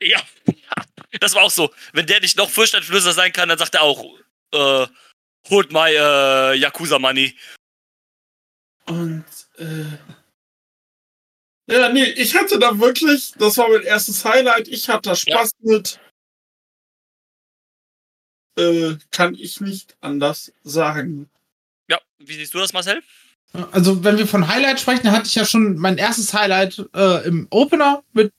Ja, das war auch so. Wenn der nicht noch furchteinflößender sein kann, dann sagt er auch, äh, holt mal äh, Yakuza Money. und, äh. Ja, nee, ich hatte da wirklich, das war mein erstes Highlight, ich hatte da Spaß mit. Äh, kann ich nicht anders sagen. Ja, wie siehst du das, Marcel? Also, wenn wir von Highlight sprechen, dann hatte ich ja schon mein erstes Highlight äh, im Opener, mit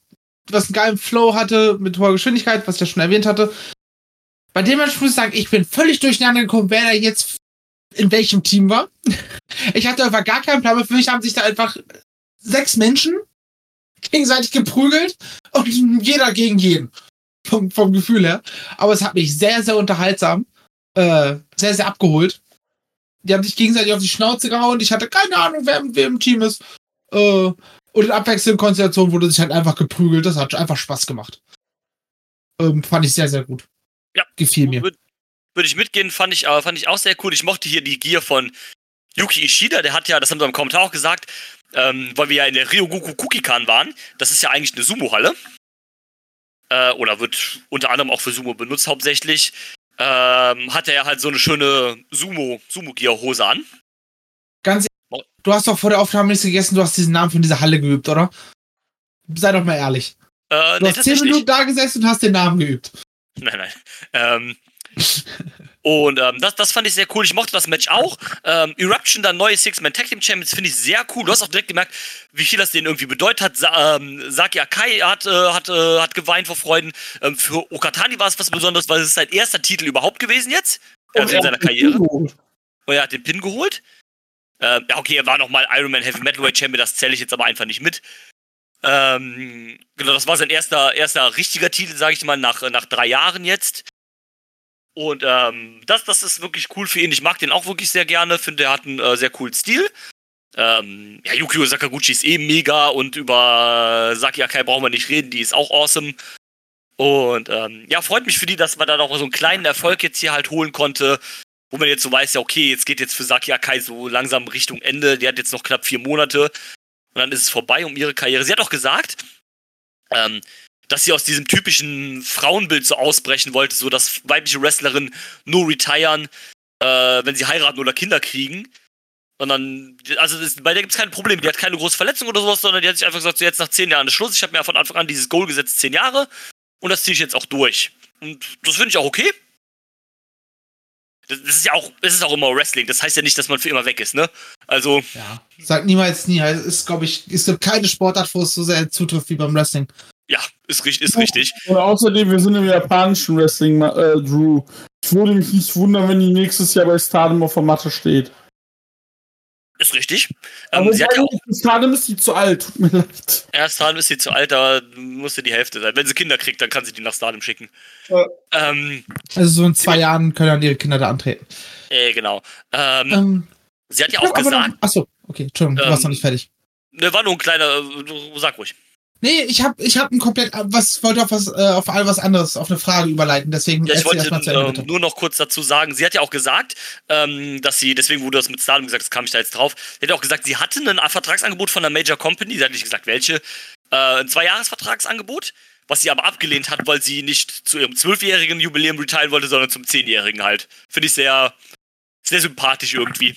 was einen geilen Flow hatte, mit hoher Geschwindigkeit, was ich ja schon erwähnt hatte. Bei dem Match muss ich sagen, ich bin völlig durcheinander gekommen, wer da jetzt in welchem Team war. Ich hatte einfach gar keinen Plan. Für mich haben sich da einfach sechs Menschen gegenseitig geprügelt und jeder gegen jeden. Vom, vom Gefühl her. Aber es hat mich sehr, sehr unterhaltsam, äh, sehr, sehr abgeholt. Die haben sich gegenseitig auf die Schnauze gehauen. Ich hatte keine Ahnung, wer, wer im Team ist. Äh, und in abwechselnden Konstellationen wurde sich halt einfach geprügelt. Das hat einfach Spaß gemacht. Ähm, fand ich sehr, sehr gut. Ja. Gefiel mir. Würde würd ich mitgehen, fand ich, äh, fand ich auch sehr cool. Ich mochte hier die Gear von Yuki Ishida, der hat ja, das haben wir im Kommentar auch gesagt, ähm, weil wir ja in der Ryogoku Kukikan waren. Das ist ja eigentlich eine Sumo-Halle. Äh, oder wird unter anderem auch für Sumo benutzt hauptsächlich. Ähm, hat er halt so eine schöne Sumo, Sumo-Gear-Hose an. Ganz ehrlich, du hast doch vor der Aufnahme nichts gegessen, du hast diesen Namen von dieser Halle geübt, oder? Sei doch mal ehrlich. Äh, Du nee, hast zehn tatsächlich. Minuten da gesessen und hast den Namen geübt. Nein, nein. Ähm, und ähm, das, das fand ich sehr cool. Ich mochte das Match auch. Ähm, Eruption, dann neue Six-Man Tag Team Champions, finde ich sehr cool. Du hast auch direkt gemerkt, wie viel das denen irgendwie bedeutet hat. Sa ähm, Saki Akai hat, äh, hat, äh, hat geweint vor Freuden. Ähm, für Okatani war es was Besonderes, weil es ist sein erster Titel überhaupt gewesen jetzt. Also in seiner Karriere. Und er hat den Pin geholt. Ähm, ja, okay, er war nochmal Ironman Heavy Metalweight Champion, das zähle ich jetzt aber einfach nicht mit. Ähm, genau, das war sein erster, erster richtiger Titel, sage ich mal, nach, nach drei Jahren jetzt. Und ähm, das, das ist wirklich cool für ihn. Ich mag den auch wirklich sehr gerne. Finde, er hat einen äh, sehr coolen Stil. Ähm, ja, Yukio Sakaguchi ist eh mega und über Saki Akai brauchen wir nicht reden, die ist auch awesome. Und ähm, ja, freut mich für die, dass man da noch so einen kleinen Erfolg jetzt hier halt holen konnte, wo man jetzt so weiß, ja, okay, jetzt geht jetzt für Saki Akai so langsam Richtung Ende. Die hat jetzt noch knapp vier Monate und dann ist es vorbei um ihre Karriere. Sie hat auch gesagt, ähm, dass sie aus diesem typischen Frauenbild so ausbrechen wollte, so dass weibliche Wrestlerinnen nur retiren, äh, wenn sie heiraten oder Kinder kriegen. Sondern, also das, bei der gibt es kein Problem. Die hat keine große Verletzung oder sowas, sondern die hat sich einfach gesagt, so jetzt nach zehn Jahren ist Schluss. Ich habe mir von Anfang an dieses Goal gesetzt, zehn Jahre. Und das ziehe ich jetzt auch durch. Und das finde ich auch okay. Das, das ist ja auch, es ist auch immer Wrestling. Das heißt ja nicht, dass man für immer weg ist, ne? Also, Ja. Sag niemals nie. Es ist, glaube ich, ist keine Sportart, wo es so sehr zutrifft wie beim Wrestling. Ja, ist, richtig- ist richtig. Und außerdem, wir sind im japanischen Wrestling, äh, Drew. Ich würde mich nicht wundern, wenn die nächstes Jahr bei Stardom auf der Matte steht. Ist richtig. Ähm, Aber sie hat ja auch Stardom ist die zu alt, tut mir leid. Erst Stardom ist sie zu alt, da musste die Hälfte sein. Wenn sie Kinder kriegt, dann kann sie die nach Stardom schicken. Ja. Ähm, Also so in zwei Jahren können dann ihre Kinder da antreten. äh, genau. Ähm, Ähm, sie hat ja auch gesagt, achso, okay, Entschuldigung, du Ähm, warst noch nicht fertig. ne, war nur ein kleiner, äh, sag ruhig. Nee, ich habe ich hab ein komplett, was wollte auf was, äh, auf all was anderes, auf eine Frage überleiten. Deswegen Ja, ich wollte erst mal zu Ende, äh, bitte. nur noch kurz dazu sagen, sie hat ja auch gesagt, ähm, dass sie, deswegen wurde das mit Stardom gesagt, das kam ich da jetzt drauf, sie hat ja auch gesagt, sie hatte ein Vertragsangebot von einer Major Company, sie hat nicht gesagt welche, äh, ein Zweijahresvertragsangebot, was sie aber abgelehnt hat, weil sie nicht zu ihrem zwölfjährigen Jubiläum retiren wollte, sondern zum zehnjährigen halt. Finde ich sehr, sehr sympathisch irgendwie.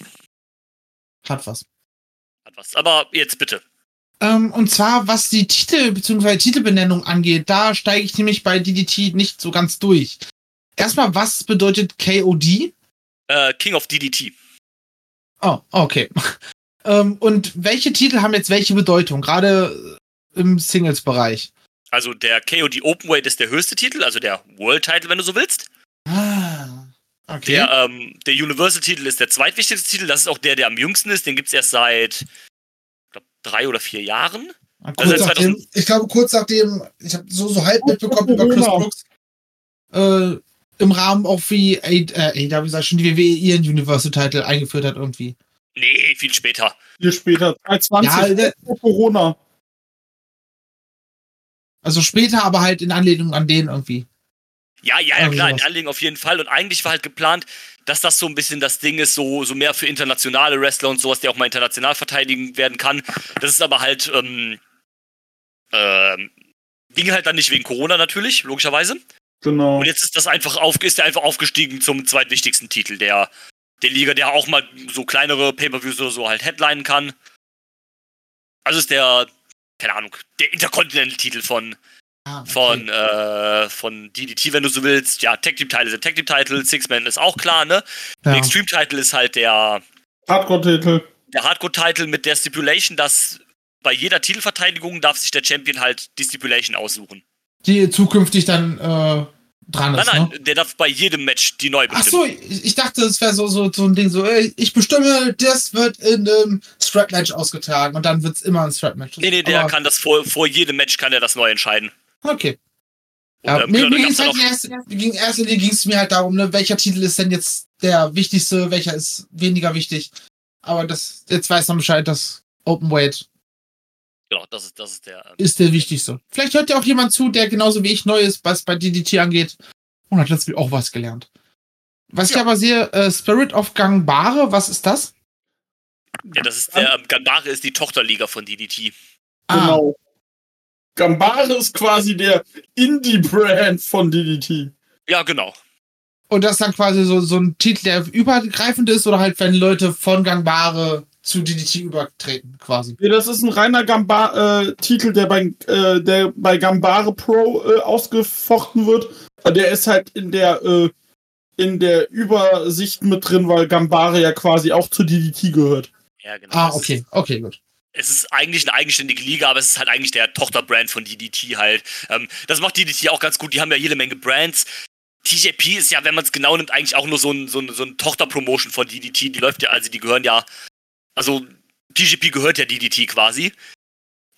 Hat was. Hat was. Aber jetzt bitte. Ähm, und zwar, was die Titel bzw. Titelbenennung angeht, da steige ich nämlich bei DDT nicht so ganz durch. Erstmal, was bedeutet KOD? Äh, King of DDT. Oh, okay. ähm, und welche Titel haben jetzt welche Bedeutung, gerade im Singles-Bereich? Also der KOD Openweight ist der höchste Titel, also der World Title, wenn du so willst. Ah, okay. Der, ähm, der Universal-Titel ist der zweitwichtigste Titel. Das ist auch der, der am jüngsten ist. Den gibt es erst seit drei oder vier Jahren. Ah, also nachdem, ich glaube, kurz nachdem, ich habe so, so halb mitbekommen über Chris. Brooks, äh, im Rahmen auch wie A- äh, AW, sag ich schon, die WWE ihren Universal-Title eingeführt hat irgendwie. Nee, viel später. Hier später, 2020, Ja, der- vor Corona. Also später, aber halt in Anlehnung an den irgendwie. Ja, ja, ja, klar, in. Anlegung auf jeden Fall. Und eigentlich war halt geplant, dass das so ein bisschen das Ding ist, so, so mehr für internationale Wrestler und sowas, der auch mal international verteidigen werden kann. Das ist aber halt, ähm, ähm, ging halt dann nicht wegen Corona natürlich, logischerweise. Genau. Und jetzt ist das einfach auf, ist der einfach aufgestiegen zum zweitwichtigsten Titel der, der Liga, der auch mal so kleinere Pay-Per-Views oder so halt headlinen kann. Also ist der, keine Ahnung, der Intercontinental-Titel von, Ah, okay. von, äh, von DDT, wenn du so willst. Ja, Tag Team Title sind Tag Team Title, Six Man ist auch klar, ne? Der ja. Extreme Title ist halt der, Hardcore-Titel. der Hardcore Title mit der Stipulation, dass bei jeder Titelverteidigung darf sich der Champion halt die Stipulation aussuchen. Die zukünftig dann äh, dran Nein, ist, nein, ne? der darf bei jedem Match die neu Ach bestimmen. so, ich, ich dachte, es wäre so, so, so ein Ding, so, ey, ich bestimme, das wird in einem Strap-Match ausgetragen und dann wird's immer ein Strap-Match. Nee, nee, der Aber- kann das vor, vor jedem Match kann er das neu entscheiden. Okay. Ja, ähm, mir, mir ging's halt in erster, ging erster Linie ging's mir halt darum, ne, welcher Titel ist denn jetzt der wichtigste, welcher ist weniger wichtig. Aber das, jetzt weiß man Bescheid, dass Open Weight Genau, das ist, das ist der. ähm, ist der wichtigste. Vielleicht hört ja auch jemand zu, der genauso wie ich neu ist, was bei DDT angeht und hat letztlich auch was gelernt. Was ich Ja. aber sehe, äh, Spirit of Gangbare, was ist das? Ja, das ist der. Ähm, Gandare ist die Tochterliga von DDT. Ah, Genau. Gambare ist quasi der Indie-Brand von DDT. Ja, genau. Und das ist dann quasi so, so ein Titel, der übergreifend ist oder halt, wenn Leute von Gangbare zu DDT übertreten, quasi. Nee, das ist ein reiner Gamba-Titel, der, bei, äh, der bei Gambare Pro äh, ausgefochten wird. Der ist halt in der, äh, in der Übersicht mit drin, weil Gambare ja quasi auch zu DDT gehört. Ja, genau. Ah, okay, okay, gut. Es ist eigentlich eine eigenständige Liga, aber es ist halt eigentlich der Tochterbrand von DDT halt. Ähm, das macht DDT auch ganz gut. Die haben ja jede Menge Brands. TJP ist ja, wenn man es genau nimmt, eigentlich auch nur so ein, so ein, so ein Tochterpromotion von DDT. Die läuft ja, also die gehören ja, also TJP gehört ja DDT quasi.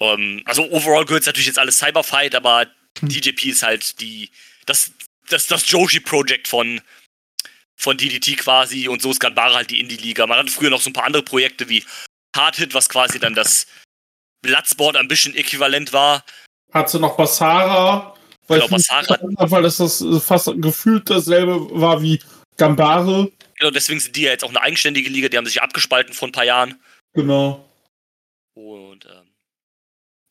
Ähm, also overall gehört natürlich jetzt alles Cyberfight, aber Hm. TJP ist halt die, das, das, das Joshi-Project von, von DDT quasi und so ist Ganbara halt die Indie-Liga. Man hatte früher noch so ein paar andere Projekte wie Hard Hit, was quasi dann das Bloodsport Ambition Äquivalent war. Hat sie noch Basara, weil, Genau, Basara. weil das, das fast gefühlt dasselbe war wie Gambare. Genau, deswegen sind die ja jetzt auch eine eigenständige Liga, die haben sich abgespalten vor ein paar Jahren. Genau. Und ähm,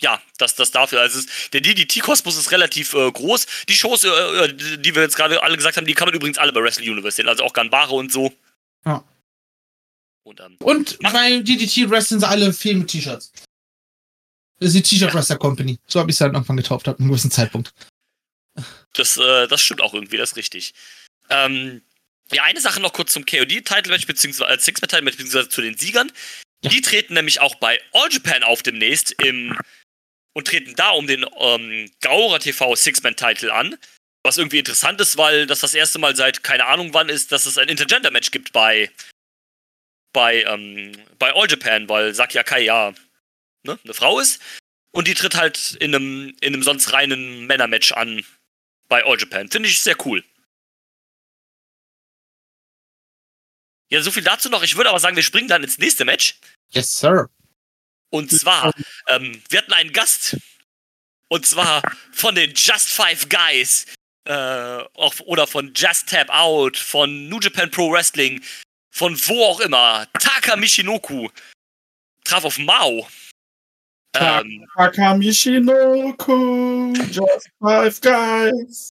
ja, das, das dafür. Also es, der DDT-Kosmos ist relativ äh, groß. Die Shows, äh, äh, die die wir jetzt gerade alle gesagt haben, die kann man übrigens alle bei Wrestle Universe sehen. Also auch Ganbare und so. Ja. Und ähm, Und bei DDT wrestlen sie alle viel mit T-Shirts. Das ist die T-Shirt Wrestler Company. So habe ich es dann irgendwann getauft, ab einem gewissen Zeitpunkt. Das, äh, das stimmt auch irgendwie, das ist richtig. Ähm, ja, eine Sache noch kurz zum KOD-Title-Match, beziehungsweise äh, Six-Man-Title-Match, beziehungsweise zu den Siegern. Ja. Die treten nämlich auch bei All Japan auf demnächst im und treten da um den ähm, Gaura TV Six-Man-Title an. Was irgendwie interessant ist, weil das das erste Mal seit keine Ahnung wann ist, dass es ein Intergender-Match gibt bei bei, ähm, bei All Japan, weil Saki Akai ja ne, eine Frau ist. Und die tritt halt in einem, in einem sonst reinen Männermatch an bei All Japan. Finde ich sehr cool. Ja, so viel dazu noch. Ich würde aber sagen, wir springen dann ins nächste Match. Yes, sir. Und zwar, ähm, wir hatten einen Gast Und zwar von den Just Five Guys. Äh, auch, oder von Just Tap Out, von New Japan Pro Wrestling, von wo auch immer. Taka Michinoku traf auf Mao. Ähm, Taka Michinoku, Just Five Guys.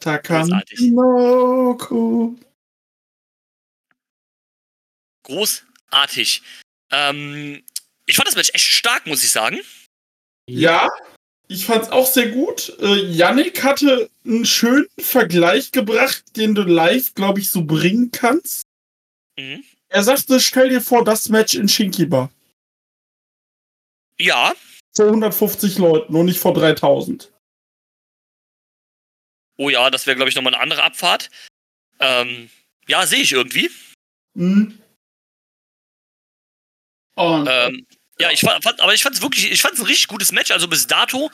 Taka Michinoku. Großartig. Ähm, ich fand das Match echt stark, muss ich sagen. Ja, ich fand's auch sehr gut. Äh, Yannick hatte einen schönen Vergleich gebracht, den du live, glaube ich, so bringen kannst. Mhm. Er sagte, stell dir vor, das Match in Shinkiba. Ja. Vor 150 Leuten und nicht vor 3000. Oh ja, das wäre, glaube ich, nochmal eine andere Abfahrt. Ähm, ja, sehe ich irgendwie. Mhm. Und, ähm, ja, ich fand, aber ich fand es wirklich, ich fand es ein richtig gutes Match. Also bis dato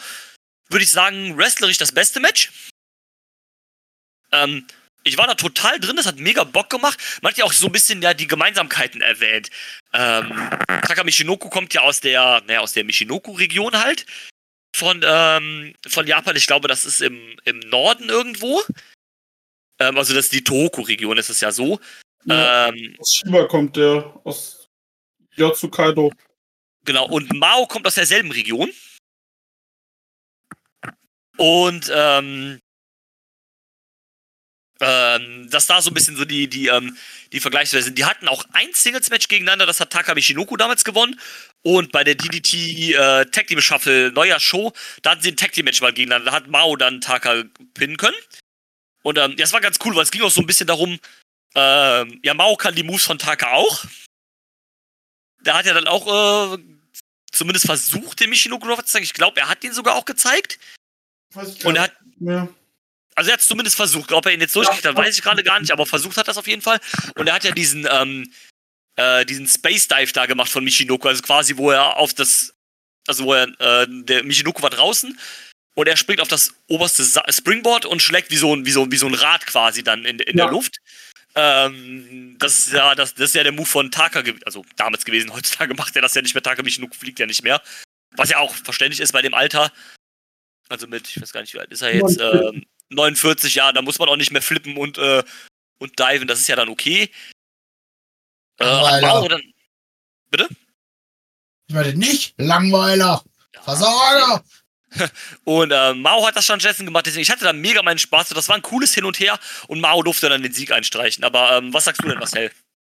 würde ich sagen, wrestlerisch das beste Match. Ähm, ich war da total drin, das hat mega Bock gemacht. Man hat ja auch so ein bisschen ja die Gemeinsamkeiten erwähnt. Ähm, Taka Michinoku kommt ja aus der, naja, aus der Michinoku-Region halt. Von, ähm, von Japan. Ich glaube, das ist im, im Norden irgendwo. Ähm, also das ist die Tohoku-Region, ist es ja so. Ja, ähm, aus Shiba kommt der, aus Yotsukaido. Genau, und Mao kommt aus derselben Region. Und ähm, ähm, dass da so ein bisschen so die, die, ähm, die Vergleiche sind. Die hatten auch ein Singles-Match gegeneinander, das hat Taka Michinoku damals gewonnen. Und bei der DDT äh, Tag Team Shuffle neuer Show, da hatten sie ein Tag Team Match mal gegeneinander. Da hat Mao dann Taka pinnen können. Und ähm, das war ganz cool, weil es ging auch so ein bisschen darum, äh, ja, Mao kann die Moves von Taka auch. Da hat er dann auch äh, zumindest versucht, den Michinoku zu zeigen. Ich glaube, er hat den sogar auch gezeigt. Und er hat. Ja. Also er hat es zumindest versucht. Ob er ihn jetzt durchkriegt hat, weiß ich gerade gar nicht, aber versucht hat das auf jeden Fall. Und er hat ja diesen, ähm, äh, diesen Space Dive da gemacht von Michinoku, also quasi, wo er auf das, also wo er, äh, der Michinoku war draußen und er springt auf das oberste Sa Springboard und schlägt wie so ein, wie so, wie so ein Rad quasi dann in, in ja. der Luft. Ähm, das ist ja, das, das ist ja der Move von Taka, also damals gewesen, heutzutage macht er das ja nicht mehr, Taka Michinoku fliegt ja nicht mehr. Was ja auch verständlich ist bei dem Alter. Also mit, ich weiß gar nicht, wie alt ist er jetzt? Ähm, 49 Jahre, da muss man auch nicht mehr flippen und, äh, und diven, das ist ja dann okay. Äh, Langweiler. Dann, bitte? Ich meine nicht, Langweiler. Ja, Versager. Und äh, Mao hat das schon Jessen gemacht, deswegen ich hatte da mega meinen Spaß. Das war ein cooles Hin und Her und Mao durfte dann den Sieg einstreichen. Aber ähm, was sagst du denn, Marcel?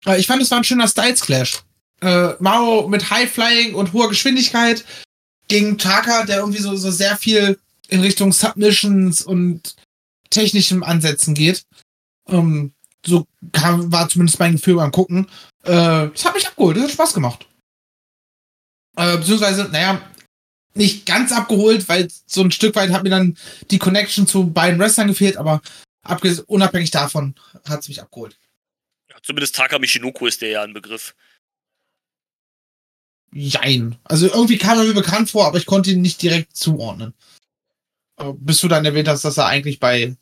Äh, ich fand, es war ein schöner Styles Clash. Äh, Mao mit High Flying und hoher Geschwindigkeit gegen Taka, der irgendwie so, so sehr viel in Richtung Submissions und technischen Ansätzen geht. Ähm, so kam, war zumindest mein Gefühl beim Gucken. Äh, das hat mich abgeholt, das hat Spaß gemacht. Äh, beziehungsweise, naja, nicht ganz abgeholt, weil so ein Stück weit hat mir dann die Connection zu beiden Wrestlern gefehlt, aber unabhängig davon hat es mich abgeholt. Ja, zumindest Taka Michinoku ist der ja ein Begriff. Jein. Also irgendwie kam er mir bekannt vor, aber ich konnte ihn nicht direkt zuordnen. Äh, bis du dann erwähnt hast, dass er eigentlich bei,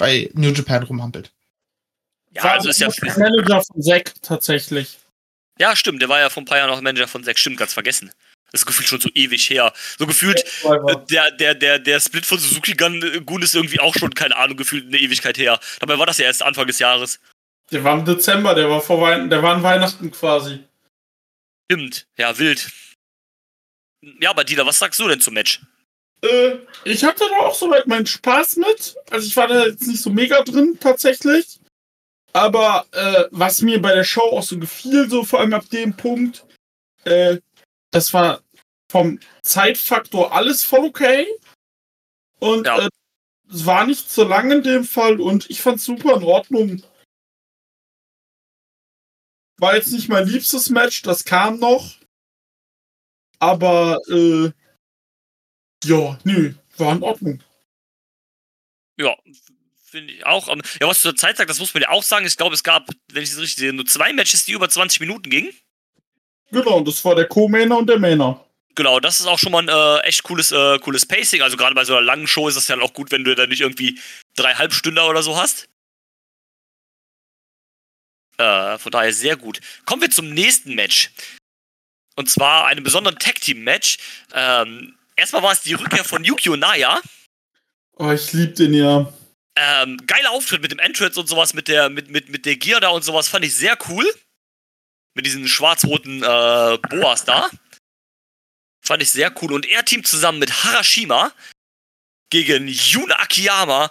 bei New Japan rumhampelt. Ja, war also ist ja Manager von Zack tatsächlich. Ja, stimmt, der war ja vor ein paar Jahren noch Manager von Zack, stimmt, ganz vergessen. Das ist gefühlt schon so ewig her. So gefühlt, äh, der, der, der, der Split von Suzuki Gun, äh, Gun ist irgendwie auch schon, keine Ahnung, gefühlt eine Ewigkeit her. Dabei war das ja erst Anfang des Jahres. Der war im Dezember, der war vor Weihnachten, der war an Weihnachten quasi. Stimmt, ja, wild. Ja, aber Dieter, was sagst du denn zum Match? Äh, ich hatte da auch soweit meinen Spaß mit. Also ich war da jetzt nicht so mega drin tatsächlich. Aber äh, was mir bei der Show auch so gefiel, so vor allem ab dem Punkt, äh, das war vom Zeitfaktor alles voll okay. Und ja. äh, es war nicht so lang in dem Fall und ich fand's super in Ordnung. War jetzt nicht mein liebstes Match, das kam noch. Aber äh, ja, nö, war in Ordnung. Ja, finde ich auch. Ja, was zur Zeit sagt, das muss man ja auch sagen. Ich glaube, es gab, wenn ich es richtig sehe, nur zwei Matches, die über 20 Minuten gingen. Genau, und das war der Co-Mainer und der Mainer. Genau, das ist auch schon mal ein äh, echt cooles, äh, cooles Pacing. Also gerade bei so einer langen Show ist das ja auch gut, wenn du da nicht irgendwie dreieinhalb Stunden oder so hast. Äh, von daher sehr gut. Kommen wir zum nächsten Match. Und zwar einem besonderen Tag-Team-Match. Ähm, erstmal war es die Rückkehr von Yukio Naya. Oh, ich lieb den ja. Ähm, geiler Auftritt mit dem Entrance und sowas, mit der, mit, mit, mit der Gear da und sowas, fand ich sehr cool. Mit diesen schwarz-roten äh, Boas da. Fand ich sehr cool. Und er teamt zusammen mit Harashima gegen Yuna Akiyama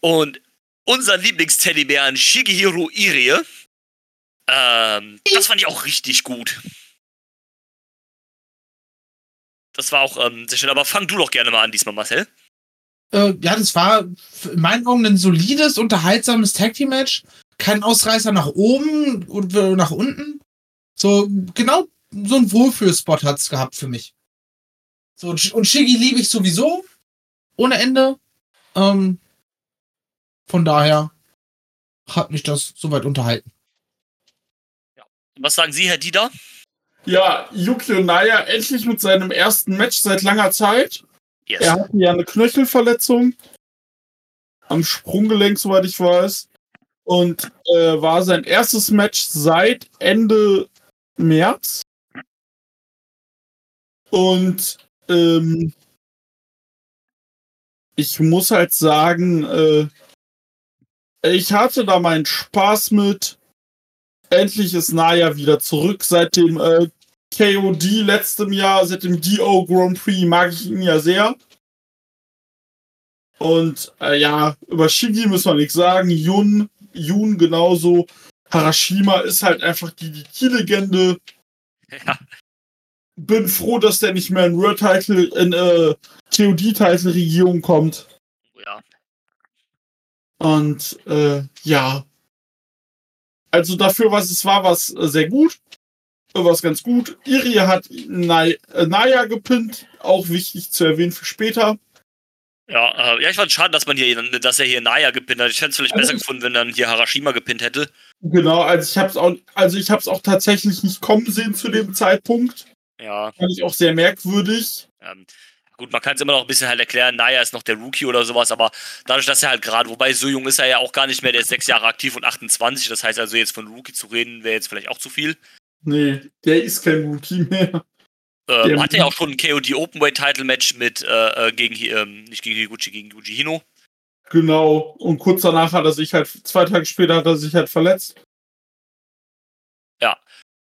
und unseren Lieblingsteddybären Shigehiro Irie. Ähm, das fand ich auch richtig gut. Das war auch ähm, sehr schön. Aber fang du doch gerne mal an diesmal, Marcel. Äh, ja, das war in meinen Augen ein solides, unterhaltsames Tag Team Match. Kein Ausreißer nach oben und nach unten. So, genau so ein Wohlfühlspot hat's gehabt für mich. So, und Shiggy liebe ich sowieso. Ohne Ende. Ähm, von daher hat mich das soweit unterhalten. Was sagen Sie, Herr Dieter? Ja, Yukio Naya endlich mit seinem ersten Match seit langer Zeit. Yes. Er hatte ja eine Knöchelverletzung am Sprunggelenk, soweit ich weiß. Und äh, war sein erstes Match seit Ende März. Und ähm, ich muss halt sagen, äh, ich hatte da meinen Spaß mit. Endlich ist Naya wieder zurück seit dem äh, KOD letztem Jahr, seit dem DO Grand Prix mag ich ihn ja sehr. Und äh, ja, über Shigi müssen wir nichts sagen. Yun, Yun genauso. Harashima ist halt einfach die, die Key-Legende. Ja. Bin froh, dass der nicht mehr in World Title, in äh, KOD-Title-Regierung kommt. Ja. Und äh, ja. Also dafür, was es war, war es äh, sehr gut. War es ganz gut. Irie hat äh, Naya gepinnt. Auch wichtig zu erwähnen für später. Ja, äh, ja, ich fand es schade, dass man hier, dass er hier Naya gepinnt hat. Ich hätte es vielleicht Also- besser gefunden, wenn dann hier Harashima gepinnt hätte. Genau, also ich habe es auch, also ich auch tatsächlich nicht kommen sehen zu dem Zeitpunkt. Ja. Fand ich auch sehr merkwürdig. Ähm, gut, man kann es immer noch ein bisschen halt erklären, Naya ist noch der Rookie oder sowas, aber dadurch, dass er halt gerade, wobei so jung ist er ja auch gar nicht mehr, der ist sechs Jahre aktiv und 28, das heißt also jetzt von Rookie zu reden, wäre jetzt vielleicht auch zu viel. Nee, der ist kein Rookie mehr. Ähm, hatte ja auch schon ein KOD Openweight Title Match mit, äh, äh, gegen, ähm, nicht gegen Higuchi, gegen Yuji Hino. Genau. Und kurz danach hat er sich halt, zwei Tage später hat er sich halt verletzt.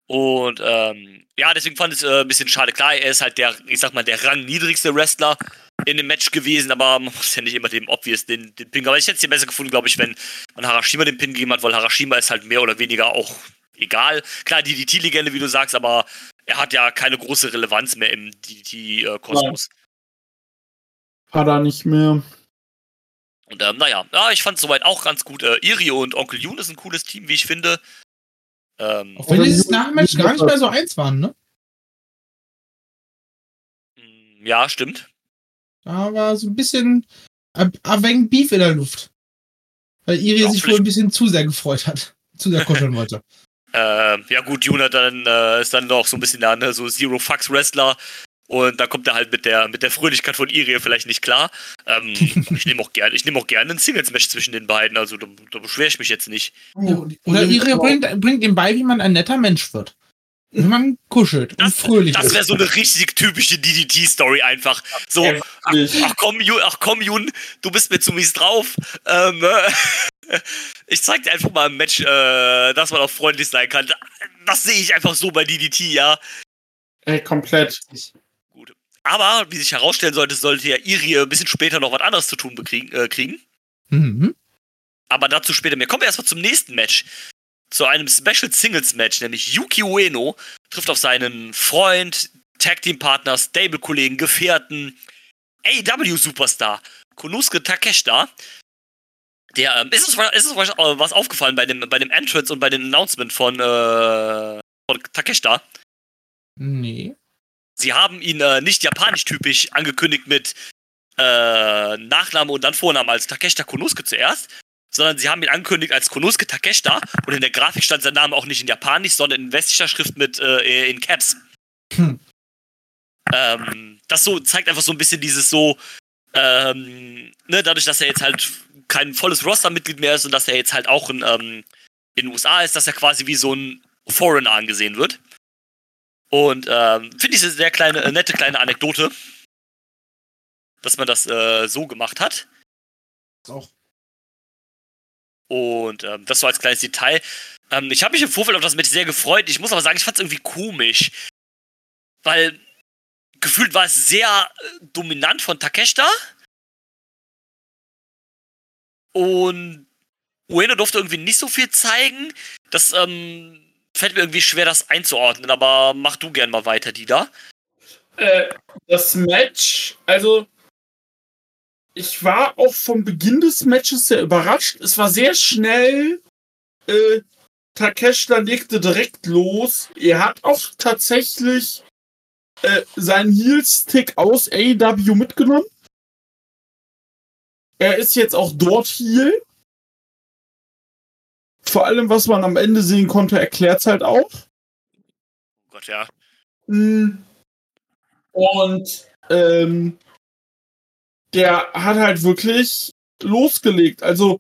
Und ähm, ja, deswegen fand ich es äh, ein bisschen schade. Klar, er ist halt der, ich sag mal, der rangniedrigste Wrestler in dem Match gewesen, aber man muss ja nicht immer dem Obvious den, den Pin. Aber ich hätte es hier besser gefunden, glaube ich, wenn man Harashima den Pin gegeben hat, weil Harashima ist halt mehr oder weniger auch egal. Klar, die DDT-Legende, wie du sagst, aber er hat ja keine große Relevanz mehr im DDT-Kosmos. Hat er nicht mehr. Und ähm, naja, ja, ich fand es soweit auch ganz gut. Äh, Iri und Onkel Jun ist ein cooles Team, wie ich finde. Ähm, Auch wenn dieses Nachmatch gar nicht mehr so eins waren, ne? mh, ja, stimmt. Da war so ein bisschen ein wenig Beef in der Luft. Weil Iri Ja, sich wohl ein bisschen zu sehr gefreut hat. Zu sehr kuscheln wollte. Äh, ja gut, Jun hat dann, äh, ist dann noch so ein bisschen da, ne, so Zero Fucks Wrestler. Und da kommt er halt mit der, mit der Fröhlichkeit von Irie vielleicht nicht klar. Ähm, ich nehme auch gerne, ich nehme auch gerne ein Singles-Match zwischen den beiden, also da, da beschwere ich mich jetzt nicht. Oder Iri bringt, bringt ihm bei, wie man ein netter Mensch wird. Man kuschelt und Das- fröhlich Das wäre so eine richtig typische DDT-Story einfach. So, ach, ach komm, Jun, ach komm, Jun, du bist mir zu mies drauf. Ähm, äh, ich zeig dir einfach mal im Match, äh, dass man auch freundlich sein kann. Das sehe ich einfach so bei DDT, ja. Ey, komplett. Gut. Aber, wie sich herausstellen sollte, sollte ja Iri ein bisschen später noch was anderes zu tun bekriegen, äh, kriegen. Mhm. Aber dazu später mehr. Kommen wir erstmal zum nächsten Match. Zu einem Special Singles Match, nämlich Yuki Ueno trifft auf seinen Freund, Tag Team Partner, Stable Kollegen, Gefährten, AW Superstar, Konusuke Takeshita. Der, ähm, ist, es, ist was, äh, was aufgefallen bei dem, bei dem Entrance und bei dem Announcement von, äh, von Takeshita? Nee. Sie haben ihn äh, nicht japanisch-typisch angekündigt mit äh, Nachname und dann Vorname als Takeshita Konosuke zuerst, sondern sie haben ihn angekündigt als Konosuke Takeshita und in der Grafik stand sein Name auch nicht in japanisch, sondern in westlicher Schrift mit äh, in Caps. Hm. Ähm, das so zeigt einfach so ein bisschen dieses so, ähm, ne, dadurch, dass er jetzt halt kein volles Roster-Mitglied mehr ist und dass er jetzt halt auch in, ähm, in den USA ist, dass er quasi wie so ein Foreigner angesehen wird. Und ähm, finde ich eine sehr kleine, äh, nette kleine Anekdote. dass man das äh, so gemacht hat. Auch. Und ähm, das so als kleines Detail. Ähm, ich habe mich im Vorfeld auf das Match sehr gefreut. Ich muss aber sagen, ich fand es irgendwie komisch. Weil gefühlt war es sehr äh, dominant von Takeshita. Und Ueno durfte irgendwie nicht so viel zeigen. Das ähm, fällt mir irgendwie schwer, das einzuordnen. Aber mach du gern mal weiter, Dida. Äh, das Match, also ich war auch vom Beginn des Matches sehr überrascht. Es war sehr schnell. Äh, Takeshita legte direkt los. Er hat auch tatsächlich äh, seinen Heel-Stick aus AEW mitgenommen. Er ist jetzt auch dort Heel. Vor allem, was man am Ende sehen konnte, erklärt es halt auch. Oh Gott, ja. Mm. Und ähm, der hat halt wirklich losgelegt. Also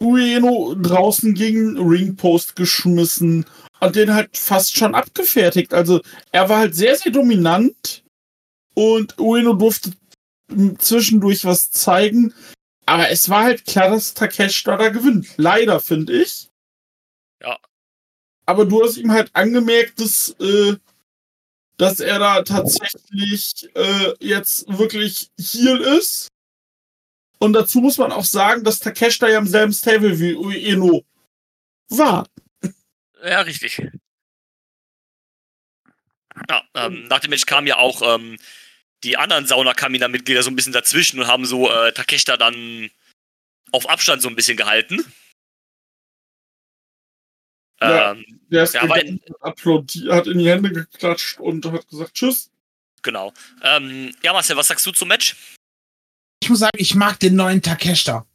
Ueno draußen gegen Ringpost geschmissen und den halt fast schon abgefertigt. Also er war halt sehr, sehr dominant und Ueno durfte zwischendurch was zeigen. Aber es war halt klar, dass Takeshita da gewinnt. Leider, finde ich. Ja. Aber du hast ihm halt angemerkt, dass, äh, dass er da tatsächlich äh, jetzt wirklich Heal ist. Und dazu muss man auch sagen, dass Takeshita ja im selben Stable wie Ueno war. Ja, richtig. Ja, ähm, nach dem Match kamen ja auch ähm, die anderen Sauna-Kamina-Mitglieder so ein bisschen dazwischen und haben so äh, Takeshita dann auf Abstand so ein bisschen gehalten. Ja, ähm, Der ist Ja, gegangen, applaudiert, hat in die Hände geklatscht und hat gesagt Tschüss. genau. Ähm, ja, Marcel, was sagst du zum Match? Ich muss sagen, ich mag den neuen Takeshita.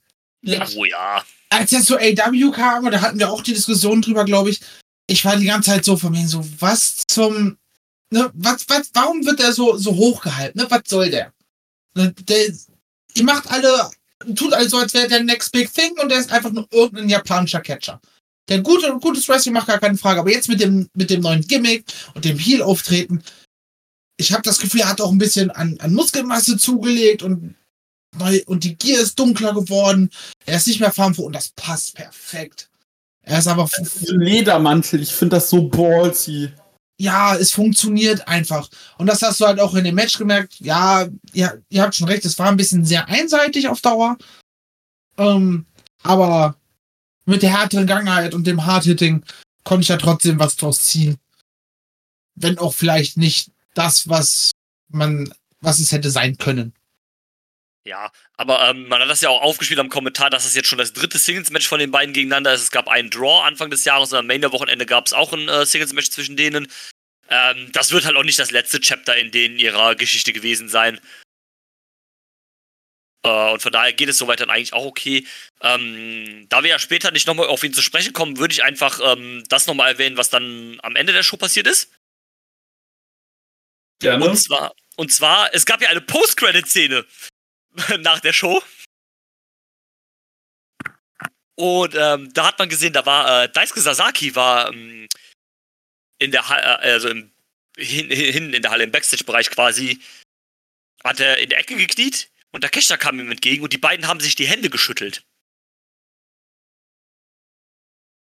Ja. Oh ja. Als er zu AW kam, da hatten wir auch die Diskussion drüber, glaube ich. Ich war die ganze Zeit so von mir so, was zum, ne, was, was, warum wird er so, so hochgehalten, ne, was soll der? Ne, der, ihr macht alle, tut also, als wäre der Next Big Thing und der ist einfach nur irgendein japanischer Catcher. Der gute, gutes Wrestling macht gar keine Frage, aber jetzt mit dem, mit dem neuen Gimmick und dem Heel-Auftreten, ich habe das Gefühl, er hat auch ein bisschen an, an Muskelmasse zugelegt und neu, und die Gier ist dunkler geworden. Er ist nicht mehr farmful und das passt perfekt. Er ist aber, Ledermantel, ich finde das so ballsy. ja, es funktioniert einfach. Und das hast du halt auch in dem Match gemerkt. Ja, ja ihr habt schon recht, es war ein bisschen sehr einseitig auf Dauer. Ähm, aber mit der härteren Gangheit und dem Hardhitting konnte ich ja trotzdem was draus ziehen. Wenn auch vielleicht nicht das, was man, was es hätte sein können. Ja, aber ähm, man hat das ja auch aufgespielt am Kommentar, dass es jetzt schon das dritte Singles-Match von den beiden gegeneinander ist. Es gab einen Draw Anfang des Jahres und am Main der Wochenende gab es auch ein äh, Singles-Match zwischen denen. Ähm, das wird halt auch nicht das letzte Chapter in denen ihrer Geschichte gewesen sein. Äh, und von daher geht es soweit dann eigentlich auch okay. Ähm, da wir ja später nicht nochmal auf ihn zu sprechen kommen, würde ich einfach ähm, das nochmal erwähnen, was dann am Ende der Show passiert ist. Gerne. Und zwar, und zwar, es gab ja eine Post-Credit-Szene nach der Show. Und ähm, da hat man gesehen, da war äh, Daisuke Sasaki war ähm, in der Halle, also im, hin, hin in der Halle im Backstage-Bereich quasi, hat er in der Ecke gekniet und Takeshita kam ihm entgegen und die beiden haben sich die Hände geschüttelt.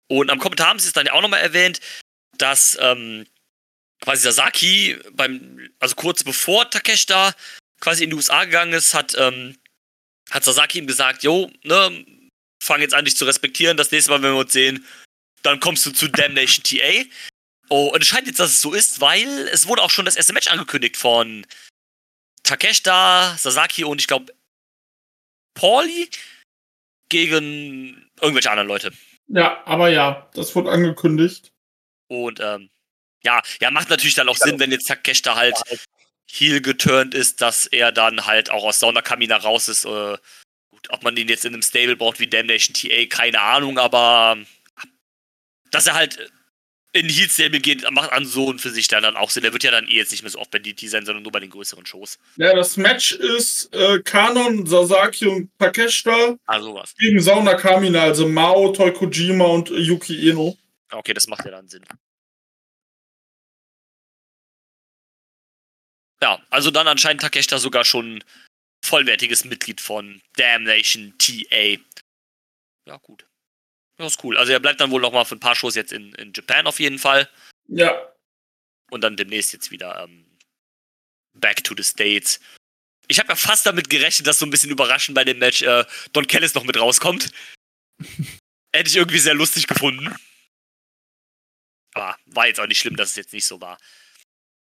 Und am Kommentar haben sie es dann ja auch nochmal erwähnt, dass ähm, quasi Sasaki beim, also kurz bevor Takeshita quasi in die USA gegangen ist, hat, ähm, hat Sasaki ihm gesagt, jo, ne, fang jetzt an, dich zu respektieren, das nächste Mal, wenn wir uns sehen, dann kommst du zu Damnation TA. Oh, und es scheint jetzt, dass es so ist, weil es wurde auch schon das erste Match angekündigt von Takeshita, Sasaki und ich glaube Pauli gegen irgendwelche anderen Leute. Ja, aber ja, das wurde angekündigt. Und ähm, ja, ja, macht natürlich dann auch Sinn, wenn jetzt Takeshita halt heel geturnt ist, dass er dann halt auch aus Saunakamina raus ist. Äh, gut, ob man ihn jetzt in einem Stable braucht wie Damnation TA, keine Ahnung, aber dass er halt in Heel Stable geht, macht an so und für sich dann, dann auch Sinn. Der wird ja dann eh jetzt nicht mehr so oft bei DT sein, sondern nur bei den größeren Shows. Ja, das Match ist äh, Kanon, Sasaki und Takeshita Also was. gegen Sauna Kamina, also Mao, Toykojima und äh, Yuki Eno. Okay, das macht ja dann Sinn. Ja, also dann anscheinend Takeshita sogar schon vollwertiges Mitglied von Damnation TA. Ja, gut. Das ist cool. Also er bleibt dann wohl noch mal für ein paar Shows jetzt in, in Japan auf jeden Fall. Ja. Und dann demnächst jetzt wieder ähm, back to the States. Ich habe ja fast damit gerechnet, dass so ein bisschen überraschend bei dem Match äh, Don Kellis noch mit rauskommt. Hätte ich irgendwie sehr lustig gefunden. Aber war jetzt auch nicht schlimm, dass es jetzt nicht so war.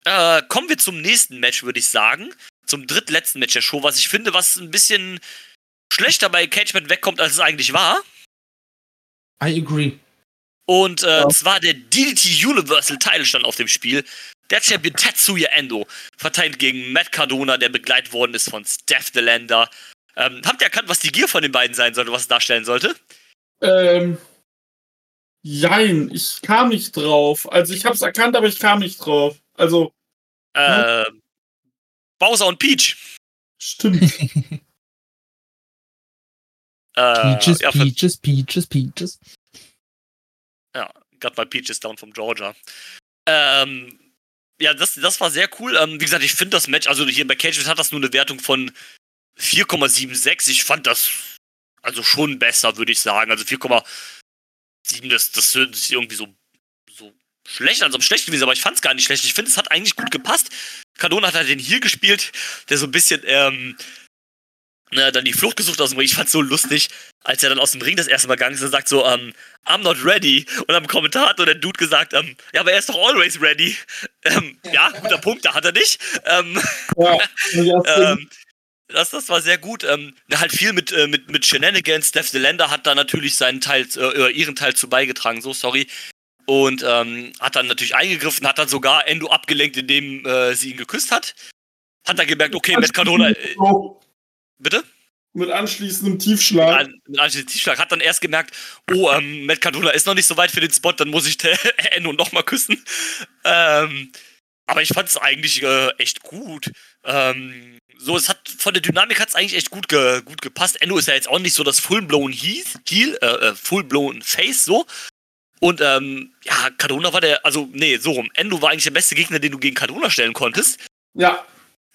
Äh, kommen wir zum nächsten Match, würde ich sagen. Zum drittletzten Match der Show, was ich finde, was ein bisschen schlechter bei Cage Match wegkommt, als es eigentlich war. I agree. Und äh, ja. zwar der DDT Universal Title stand auf dem Spiel. Der Champion Tetsuya Endo verteilt gegen Matt Cardona, der begleitet worden ist von Steph Delander. Ähm, habt ihr erkannt, was die Gier von den beiden sein sollte, was es darstellen sollte? Ähm, jein, ich kam nicht drauf. Also ich hab's erkannt, aber ich kam nicht drauf. Also. Äh, ne? Bowser und Peach. Stimmt. äh, Peaches, ja, Peaches, Peaches, Peaches. Ja, got my Peaches down from Georgia. Ähm, ja, das, das war sehr cool. Ähm, wie gesagt, ich finde das Match, also hier bei Cage hat das nur eine Wertung von 4,76. Ich fand das also schon besser, würde ich sagen. Also 4,7, das, das hört sich irgendwie so, so schlecht an, so schlecht gewesen, aber ich fand es gar nicht schlecht. Ich finde, es hat eigentlich gut gepasst. Cardona hat halt den hier gespielt, der so ein bisschen, ähm, na, dann die Flucht gesucht aus dem Ring. Ich fand's so lustig, als er dann aus dem Ring das erste Mal gegangen ist und sagt so, ähm, I'm not ready. Und am Kommentar hat der Dude gesagt, ähm, ja, aber er ist doch always ready. Ähm, ja, guter Punkt, da hat er nicht. Ähm, ja, ähm, das, das war sehr gut. Ähm, halt viel mit, äh, mit, mit Shenanigans. Steph Delander hat da natürlich seinen Teil, äh, ihren Teil zu beigetragen, so sorry. Und ähm, hat dann natürlich eingegriffen, hat dann sogar Endo abgelenkt, indem äh, sie ihn geküsst hat. Hat dann gemerkt, okay, Matt Cardona. Bitte? Mit anschließendem Tiefschlag. Mit, mit anschließendem Tiefschlag. Hat dann erst gemerkt, oh, ähm, Matt Cardona ist noch nicht so weit für den Spot, dann muss ich Endo nochmal küssen. Ähm, aber ich fand es eigentlich äh, echt gut. Ähm, so, es hat von der Dynamik hat es eigentlich echt gut, ge, gut gepasst. Endo ist ja jetzt auch nicht so das full-blown Heel, äh, äh, full-blown Face so. Und ähm, ja, Cardona war der, also nee, so rum. Endo war eigentlich der beste Gegner, den du gegen Cardona stellen konntest. Ja.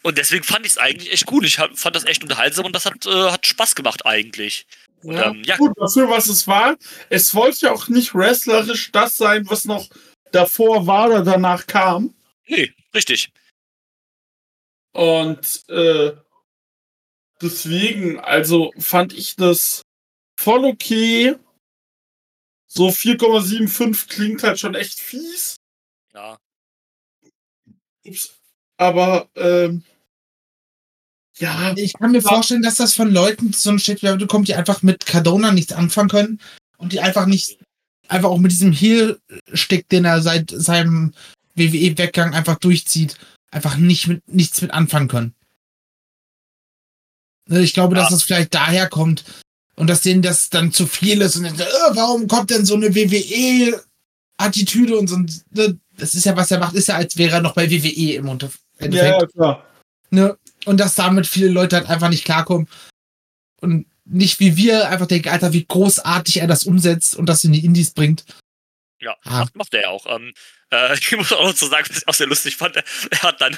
Und deswegen fand ich es eigentlich echt gut. Ich fand das echt unterhaltsam und das hat, äh, hat Spaß gemacht eigentlich. Und, ja, ähm, ja. Gut, dafür, was es war. Es wollte ja auch nicht wrestlerisch das sein, was noch davor war oder danach kam. Nee, richtig. Und äh, deswegen, also fand ich das voll okay. So 4,75 klingt halt schon echt fies. Ja. Ups. Aber, ähm, ja. Ich kann mir vorstellen, dass das von Leuten so ein Shit kommt, die einfach mit Cardona nichts anfangen können und die einfach nicht, einfach auch mit diesem Heel-Stick, den er seit seinem WWE-Weggang einfach durchzieht, einfach nicht mit, nichts mit anfangen können. Also ich glaube, ja. dass das vielleicht daher kommt und dass denen das dann zu viel ist und dann, äh, warum kommt denn so eine WWE-Attitüde und so ne? das ist ja, was er macht, ist ja, als wäre er noch bei WWE im Endeffekt. Ja, klar. Ne? Und dass damit viele Leute halt einfach nicht klarkommen und nicht wie wir einfach denken, Alter, wie großartig er das umsetzt und das in die Indies bringt. Ja, ah. macht, macht er ja auch. Ähm, äh, ich muss auch noch so sagen, was ich auch sehr lustig fand. Er hat dann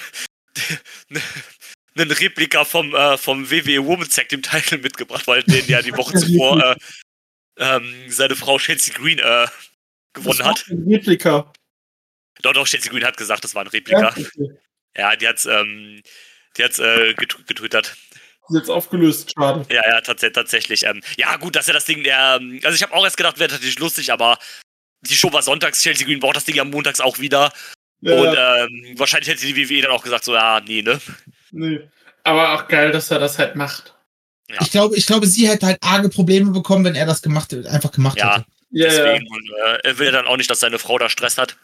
einen Replika vom, äh, vom WWE Women's Tag Team Title mitgebracht, weil den ja die Woche zuvor äh, ähm, seine Frau Chelsea Green äh, gewonnen hat. Ein Replika. Doch, doch, Chelsea Green hat gesagt, das war ein Replika. Ja, ja die hat's, ähm, die hat's äh, getwittert. Jetzt aufgelöst, schade. Ja, ja, tats tatsächlich. Ähm, ja, gut, dass er das Ding, der, ähm, also ich habe auch erst gedacht, wäre tatsächlich lustig, aber die Show war sonntags, Chelsea Green braucht das Ding ja montags auch wieder. Ja, und ähm, wahrscheinlich hätte die WWE dann auch gesagt, so, ja, nee, ne? Nee. Aber auch geil, dass er das halt macht. Ja. Ich glaube, ich glaube, sie hätte halt arge Probleme bekommen, wenn er das gemacht, einfach gemacht ja, hätte. Ja, deswegen. Und, äh, er will ja dann auch nicht, dass seine Frau da Stress hat.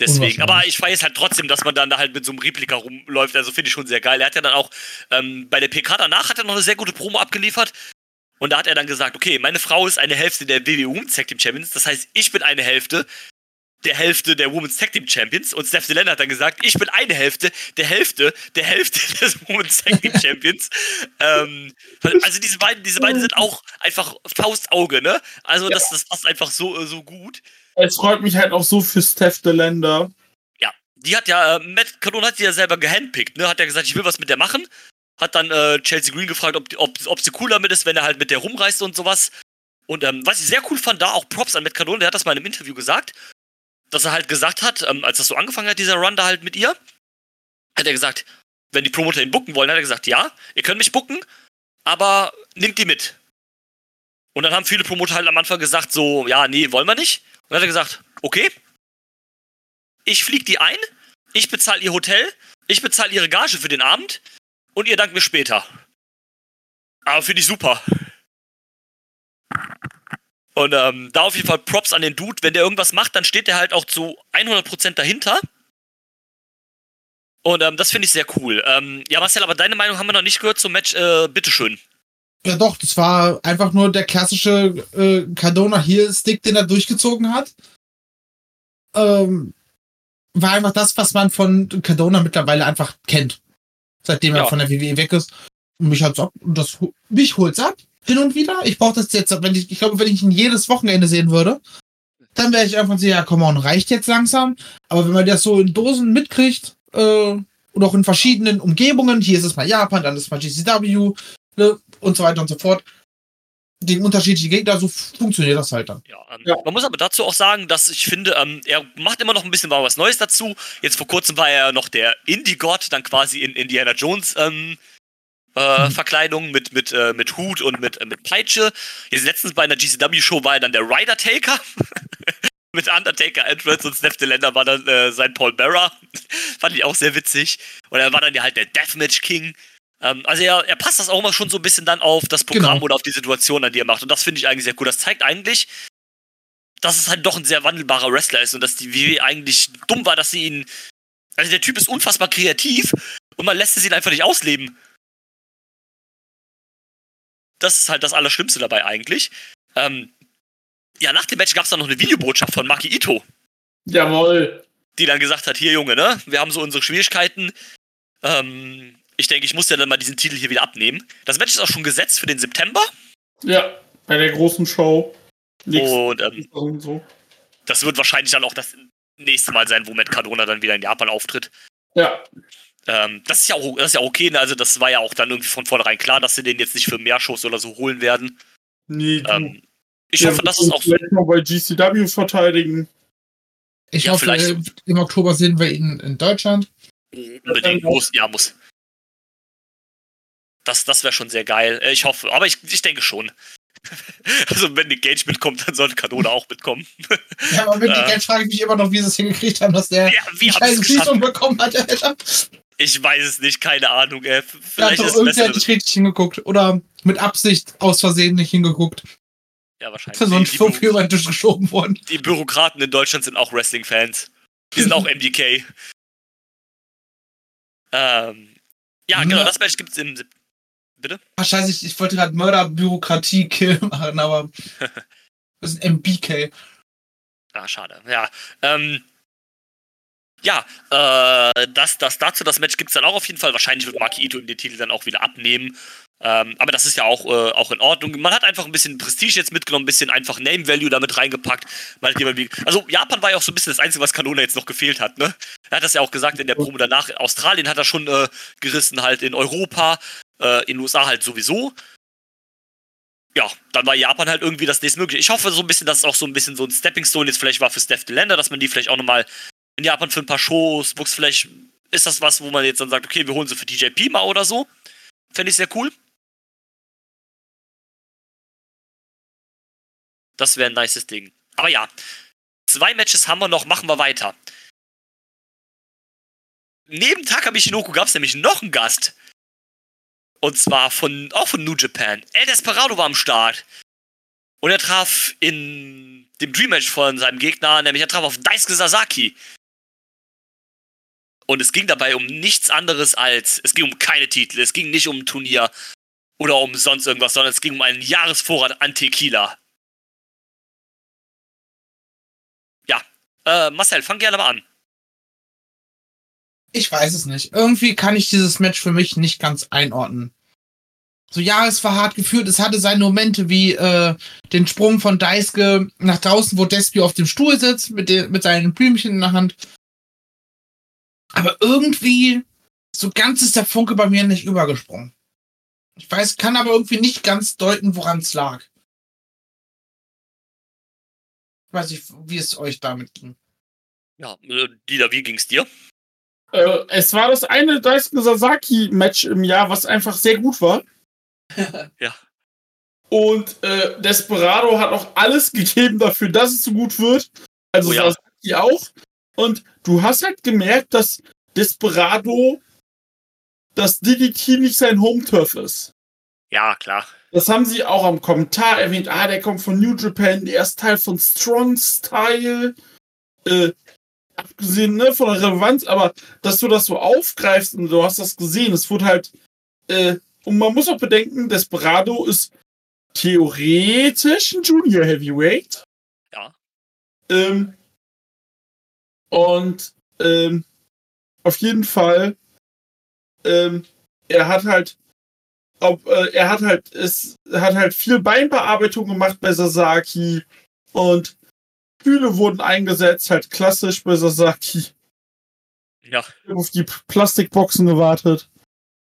Deswegen. Aber ich weiß halt trotzdem, dass man dann da halt mit so einem Replika rumläuft. Also finde ich schon sehr geil. Er hat ja dann auch ähm, bei der PK danach hat er noch eine sehr gute Promo abgeliefert. Und da hat er dann gesagt, okay, meine Frau ist eine Hälfte der WWE Women's Tag Team Champions. Das heißt, ich bin eine Hälfte der Hälfte der Women's Tag Team Champions. Und Steph Delenn hat dann gesagt, ich bin eine Hälfte der Hälfte der Hälfte des Women's Tag Team Champions. ähm, also diese beiden, diese beiden sind auch einfach Faustauge, ne? Also das, das passt einfach so, so gut. Es freut mich halt auch so für Steph Deländer. Ja, die hat ja, äh, Matt Cardona hat sie ja selber gehandpickt, ne? Hat ja gesagt, ich will was mit der machen. Hat dann äh, Chelsea Green gefragt, ob, ob, ob sie cool damit ist, wenn er halt mit der rumreist und sowas. Und ähm, was ich sehr cool fand, da auch Props an Matt Cardona, der hat das mal in einem Interview gesagt, dass er halt gesagt hat, ähm, als das so angefangen hat, dieser Run da halt mit ihr, hat er gesagt, wenn die Promoter ihn bucken wollen, hat er gesagt, ja, ihr könnt mich bucken, aber nimmt die mit. Und dann haben viele Promoter halt am Anfang gesagt, so, ja, nee, wollen wir nicht. Dann hat er gesagt, okay, ich flieg die ein, ich bezahle ihr Hotel, ich bezahle ihre Gage für den Abend und ihr dankt mir später. Aber finde ich super. Und ähm, da auf jeden Fall Props an den Dude. Wenn der irgendwas macht, dann steht der halt auch zu 100% dahinter. Und ähm, das finde ich sehr cool. Ähm, ja, Marcel, aber deine Meinung haben wir noch nicht gehört zum Match. Äh, bitteschön. Ja doch, das war einfach nur der klassische äh, Cardona Heel Stick, den er durchgezogen hat. Ähm, war einfach das, was man von Cardona mittlerweile einfach kennt. Seitdem ja. er von der WWE weg ist. Und mich hat's ab, und das, mich holt's ab. Hin und wieder. Ich brauche das jetzt, wenn ich, ich glaube, wenn ich ihn jedes Wochenende sehen würde, dann wäre ich einfach so, ja, komm on, reicht jetzt langsam. Aber wenn man das so in Dosen mitkriegt, äh, und auch in verschiedenen Umgebungen, hier ist es mal Japan, dann ist es mal GCW, ne, und so weiter und so fort, gegen unterschiedliche Gegner, so funktioniert das halt dann. Ja, ähm, ja, Man muss aber dazu auch sagen, dass ich finde, ähm, er macht immer noch ein bisschen was Neues dazu. Jetzt vor kurzem war er noch der Indie-Gott, dann quasi in Indiana Jones ähm, äh, mhm. Verkleidung mit, mit, äh, mit Hut und mit, äh, mit Peitsche. Jetzt letztens bei einer GCW-Show war er dann der Rider Taker. mit Undertaker Entrance und Steph Delander war dann äh, sein Paul Bearer. Fand ich auch sehr witzig. Und er war dann ja halt der Deathmatch King. Ähm, also er, er passt das auch immer schon so ein bisschen dann auf das Programm genau. oder auf die Situation, an die er macht. Und das finde ich eigentlich sehr cool. Das zeigt eigentlich, dass es halt doch ein sehr wandelbarer Wrestler ist und dass die WWE eigentlich dumm war, dass sie ihn. Also der Typ ist unfassbar kreativ und man lässt es ihn einfach nicht ausleben. Das ist halt das Allerschlimmste dabei eigentlich. Ähm, ja, nach dem Match gab es dann noch eine Videobotschaft von Maki Ito. Jawohl. Die dann gesagt hat, hier Junge, ne, wir haben so unsere Schwierigkeiten. Ähm, ich denke, ich muss ja dann mal diesen Titel hier wieder abnehmen. Das Match ist auch schon gesetzt für den September. Ja, bei der großen Show. und ähm, so. das wird wahrscheinlich dann auch das nächste Mal sein, wo Matt Cardona dann wieder in Japan auftritt. Ja. Ähm, das, ist ja auch, das ist ja okay, ne? also das war ja auch dann irgendwie von vornherein klar, dass sie den jetzt nicht für mehr Shows oder so holen werden. Nee, ähm, ich hoffe, dass es auch so. Vielleicht mal bei GCW verteidigen. Ich ja, hoffe, im Oktober sehen wir ihn in Deutschland. Unbedingt, muss, ja, muss. Das, das wäre schon sehr geil. Äh, ich hoffe, aber ich, ich denke schon. Also wenn Nick Gage mitkommt, dann sollte Kanone auch mitkommen. Ja, aber mit Nick Gage frage ich mich immer noch, wie sie es hingekriegt haben, dass der ja, wie scheiße Visum bekommen hat, Alter. Ich weiß es nicht, keine Ahnung. Ey. Vielleicht ja, ist es besser. nicht richtig hingeguckt oder mit Absicht aus Versehen nicht hingeguckt. Ja, wahrscheinlich. Für so ein Schwupp über den Tisch geschoben worden. Die Bürokraten in Deutschland sind auch Wrestling-Fans. Die sind auch MDK. ähm, ja, genau, das Match gibt es im Bitte? Ach, scheiße, ich, ich wollte gerade Mörder-Bürokratie-Kill machen, aber das ist ein MBK. Ah, schade. Ja, ähm, ja, äh, das, das dazu, das Match gibt es dann auch auf jeden Fall. Wahrscheinlich wird Maki Ito den Titel dann auch wieder abnehmen. Ähm, aber das ist ja auch, äh, auch in Ordnung. Man hat einfach ein bisschen Prestige jetzt mitgenommen, ein bisschen einfach Name Value damit reingepackt. also Japan war ja auch so ein bisschen das Einzige, was Kanona jetzt noch gefehlt hat. Ne? Er hat das ja auch gesagt in der Promo danach. Australien hat er schon äh, gerissen, halt in Europa, äh, in den USA halt sowieso. Ja, dann war Japan halt irgendwie das nächstmögliche. Ich hoffe so ein bisschen, dass es auch so ein bisschen so ein Stepping Stone jetzt vielleicht war für Steph Länder, dass man die vielleicht auch nochmal in Japan für ein paar Shows, Books, vielleicht ist das was, wo man jetzt dann sagt, okay, wir holen sie für TJP mal oder so. Fände ich sehr cool. Das wäre ein nices Ding. Aber ja, zwei Matches haben wir noch, machen wir weiter. Neben Takamichi Shinoku gab es nämlich noch einen Gast. Und zwar von, auch von New Japan. El Desperado war am Start. Und er traf in dem Dream Match von seinem Gegner, nämlich er traf auf Daisuke Sasaki. Und es ging dabei um nichts anderes als, es ging um keine Titel, es ging nicht um ein Turnier oder um sonst irgendwas, sondern es ging um einen Jahresvorrat an Tequila. Ja, äh, Marcel, fang gerne mal an. Ich weiß es nicht. Irgendwie kann ich dieses Match für mich nicht ganz einordnen. So, ja, es war hart geführt. Es hatte seine Momente wie äh, den Sprung von Deiske nach draußen, wo Despio auf dem Stuhl sitzt, mit, den, mit seinen Blümchen in der Hand. Aber irgendwie, so ganz ist der Funke bei mir nicht übergesprungen. Ich weiß, kann aber irgendwie nicht ganz deuten, woran es lag. Ich weiß nicht, wie es euch damit ging. Ja, äh, Dieter, wie ging's dir? Äh, es war das eine Daisuke Sasaki-Match im Jahr, was einfach sehr gut war. Ja. Und äh, Desperado hat auch alles gegeben dafür, dass es so gut wird. Also Oh ja. Sasaki auch. Und du hast halt gemerkt, dass Desperado das DDT nicht sein Home-Turf ist. Ja, klar. Das haben sie auch am Kommentar erwähnt. Ah, der kommt von New Japan, der ist Teil von Strong Style. Äh, abgesehen ne, von der Relevanz, aber dass du das so aufgreifst und du hast das gesehen, es wurde halt. Äh, und man muss auch bedenken, Desperado ist theoretisch ein Junior Heavyweight. Ja. Ähm, und ähm, auf jeden Fall, ähm, er hat halt, ob, äh, er hat halt, es hat halt viel Beinbearbeitung gemacht bei Sasaki und Bühne wurden eingesetzt, halt klassisch bei Sasaki. Ja. Auf die Plastikboxen gewartet.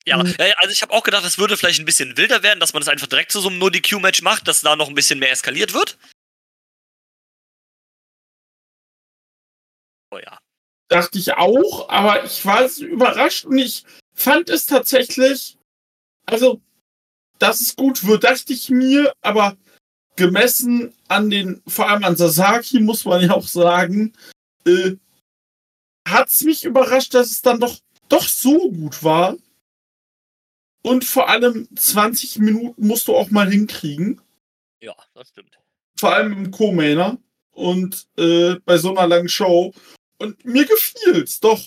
Ja, Mhm. äh, also ich habe auch gedacht, es würde vielleicht ein bisschen wilder werden, dass man es einfach direkt zu so einem No-DQ-Match macht, dass da noch ein bisschen mehr eskaliert wird. Oh ja. Dachte ich auch, aber ich war überrascht und ich fand es tatsächlich, also, dass es gut wird, dachte ich mir, aber gemessen an den, vor allem an Sasaki, muss man ja auch sagen, äh, hat es mich überrascht, dass es dann doch, doch so gut war. Und vor allem 20 Minuten musst du auch mal hinkriegen. Ja, das stimmt. Vor allem im Co-Mainer und äh, bei so einer langen Show. Und mir gefiel's doch.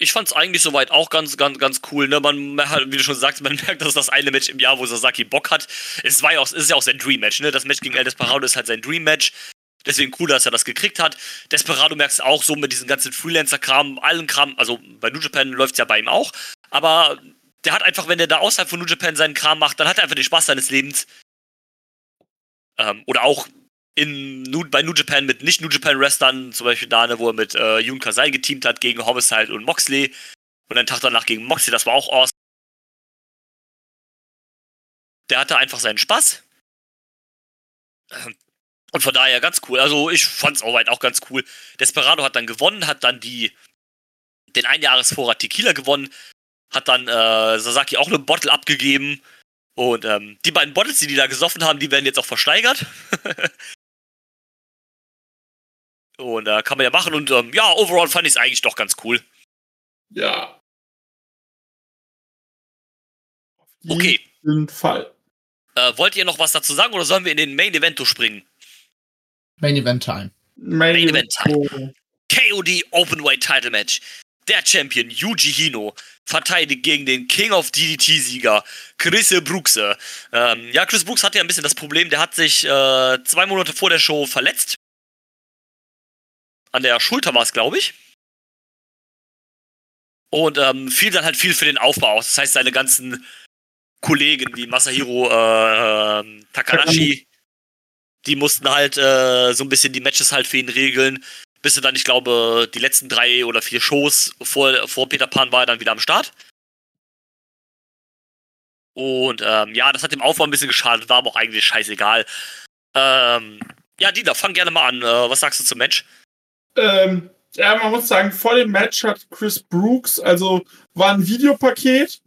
Ich fand's eigentlich soweit auch ganz, ganz, ganz cool. Ne? Man, mer- wie du schon sagst, man merkt, das ist das eine Match im Jahr, wo Sasaki Bock hat. Es war ja auch, es ist ja auch sein Dream-Match. Ne? Das Match gegen El Desperado ist halt sein Dream-Match. Deswegen cool, dass er das gekriegt hat. Desperado merkst auch so mit diesem ganzen Freelancer-Kram, allen Kram. Also bei New Japan läuft's ja bei ihm auch. Aber der hat einfach, wenn der da außerhalb von New Japan seinen Kram macht, dann hat er einfach den Spaß seines Lebens. Ähm, oder auch in, bei New Japan mit nicht New Japan Wrestlern, zum Beispiel da, wo er mit äh, Jun Kasai geteamt hat gegen Homicide und Moxley. Und einen Tag danach gegen Moxley, das war auch awesome. Der hatte einfach seinen Spaß. Ähm, Und von daher ganz cool. Also ich fand's auch weit auch ganz cool. Desperado hat dann gewonnen, hat dann die den Einjahresvorrat Tequila gewonnen, hat dann äh, Sasaki auch eine Bottle abgegeben. Und ähm, die beiden Bottles, die die da gesoffen haben, die werden jetzt auch versteigert. und äh, kann man ja machen. Und ähm, ja, overall fand ich es eigentlich doch ganz cool. Ja. Auf Okay. jeden Fall. Äh, wollt ihr noch was dazu sagen oder sollen wir in den Main Event springen? Main Event Time. Main Main Event Event. KOD Openweight Title Match. Der Champion Yuji Hino verteidigt gegen den King of DDT-Sieger Chris Brooks. Ähm, ja, Chris Brooks hatte ja ein bisschen das Problem, der hat sich äh, zwei Monate vor der Show verletzt. An der Schulter war es, glaube ich. Und ähm, fiel dann halt viel für den Aufbau aus. Das heißt, seine ganzen Kollegen wie Masahiro äh, ähm, Takanashi, die mussten halt äh, so ein bisschen die Matches halt für ihn regeln bis er dann, ich glaube, die letzten drei oder vier Shows vor, vor Peter Pan war er dann wieder am Start. Und ähm, ja, das hat dem Aufbau ein bisschen geschadet, war aber auch eigentlich scheißegal. Ähm, ja, Dieter, fang gerne mal an. Äh, was sagst du zum Match? Ähm, ja, man muss sagen, vor dem Match hat Chris Brooks, also war ein Videopaket,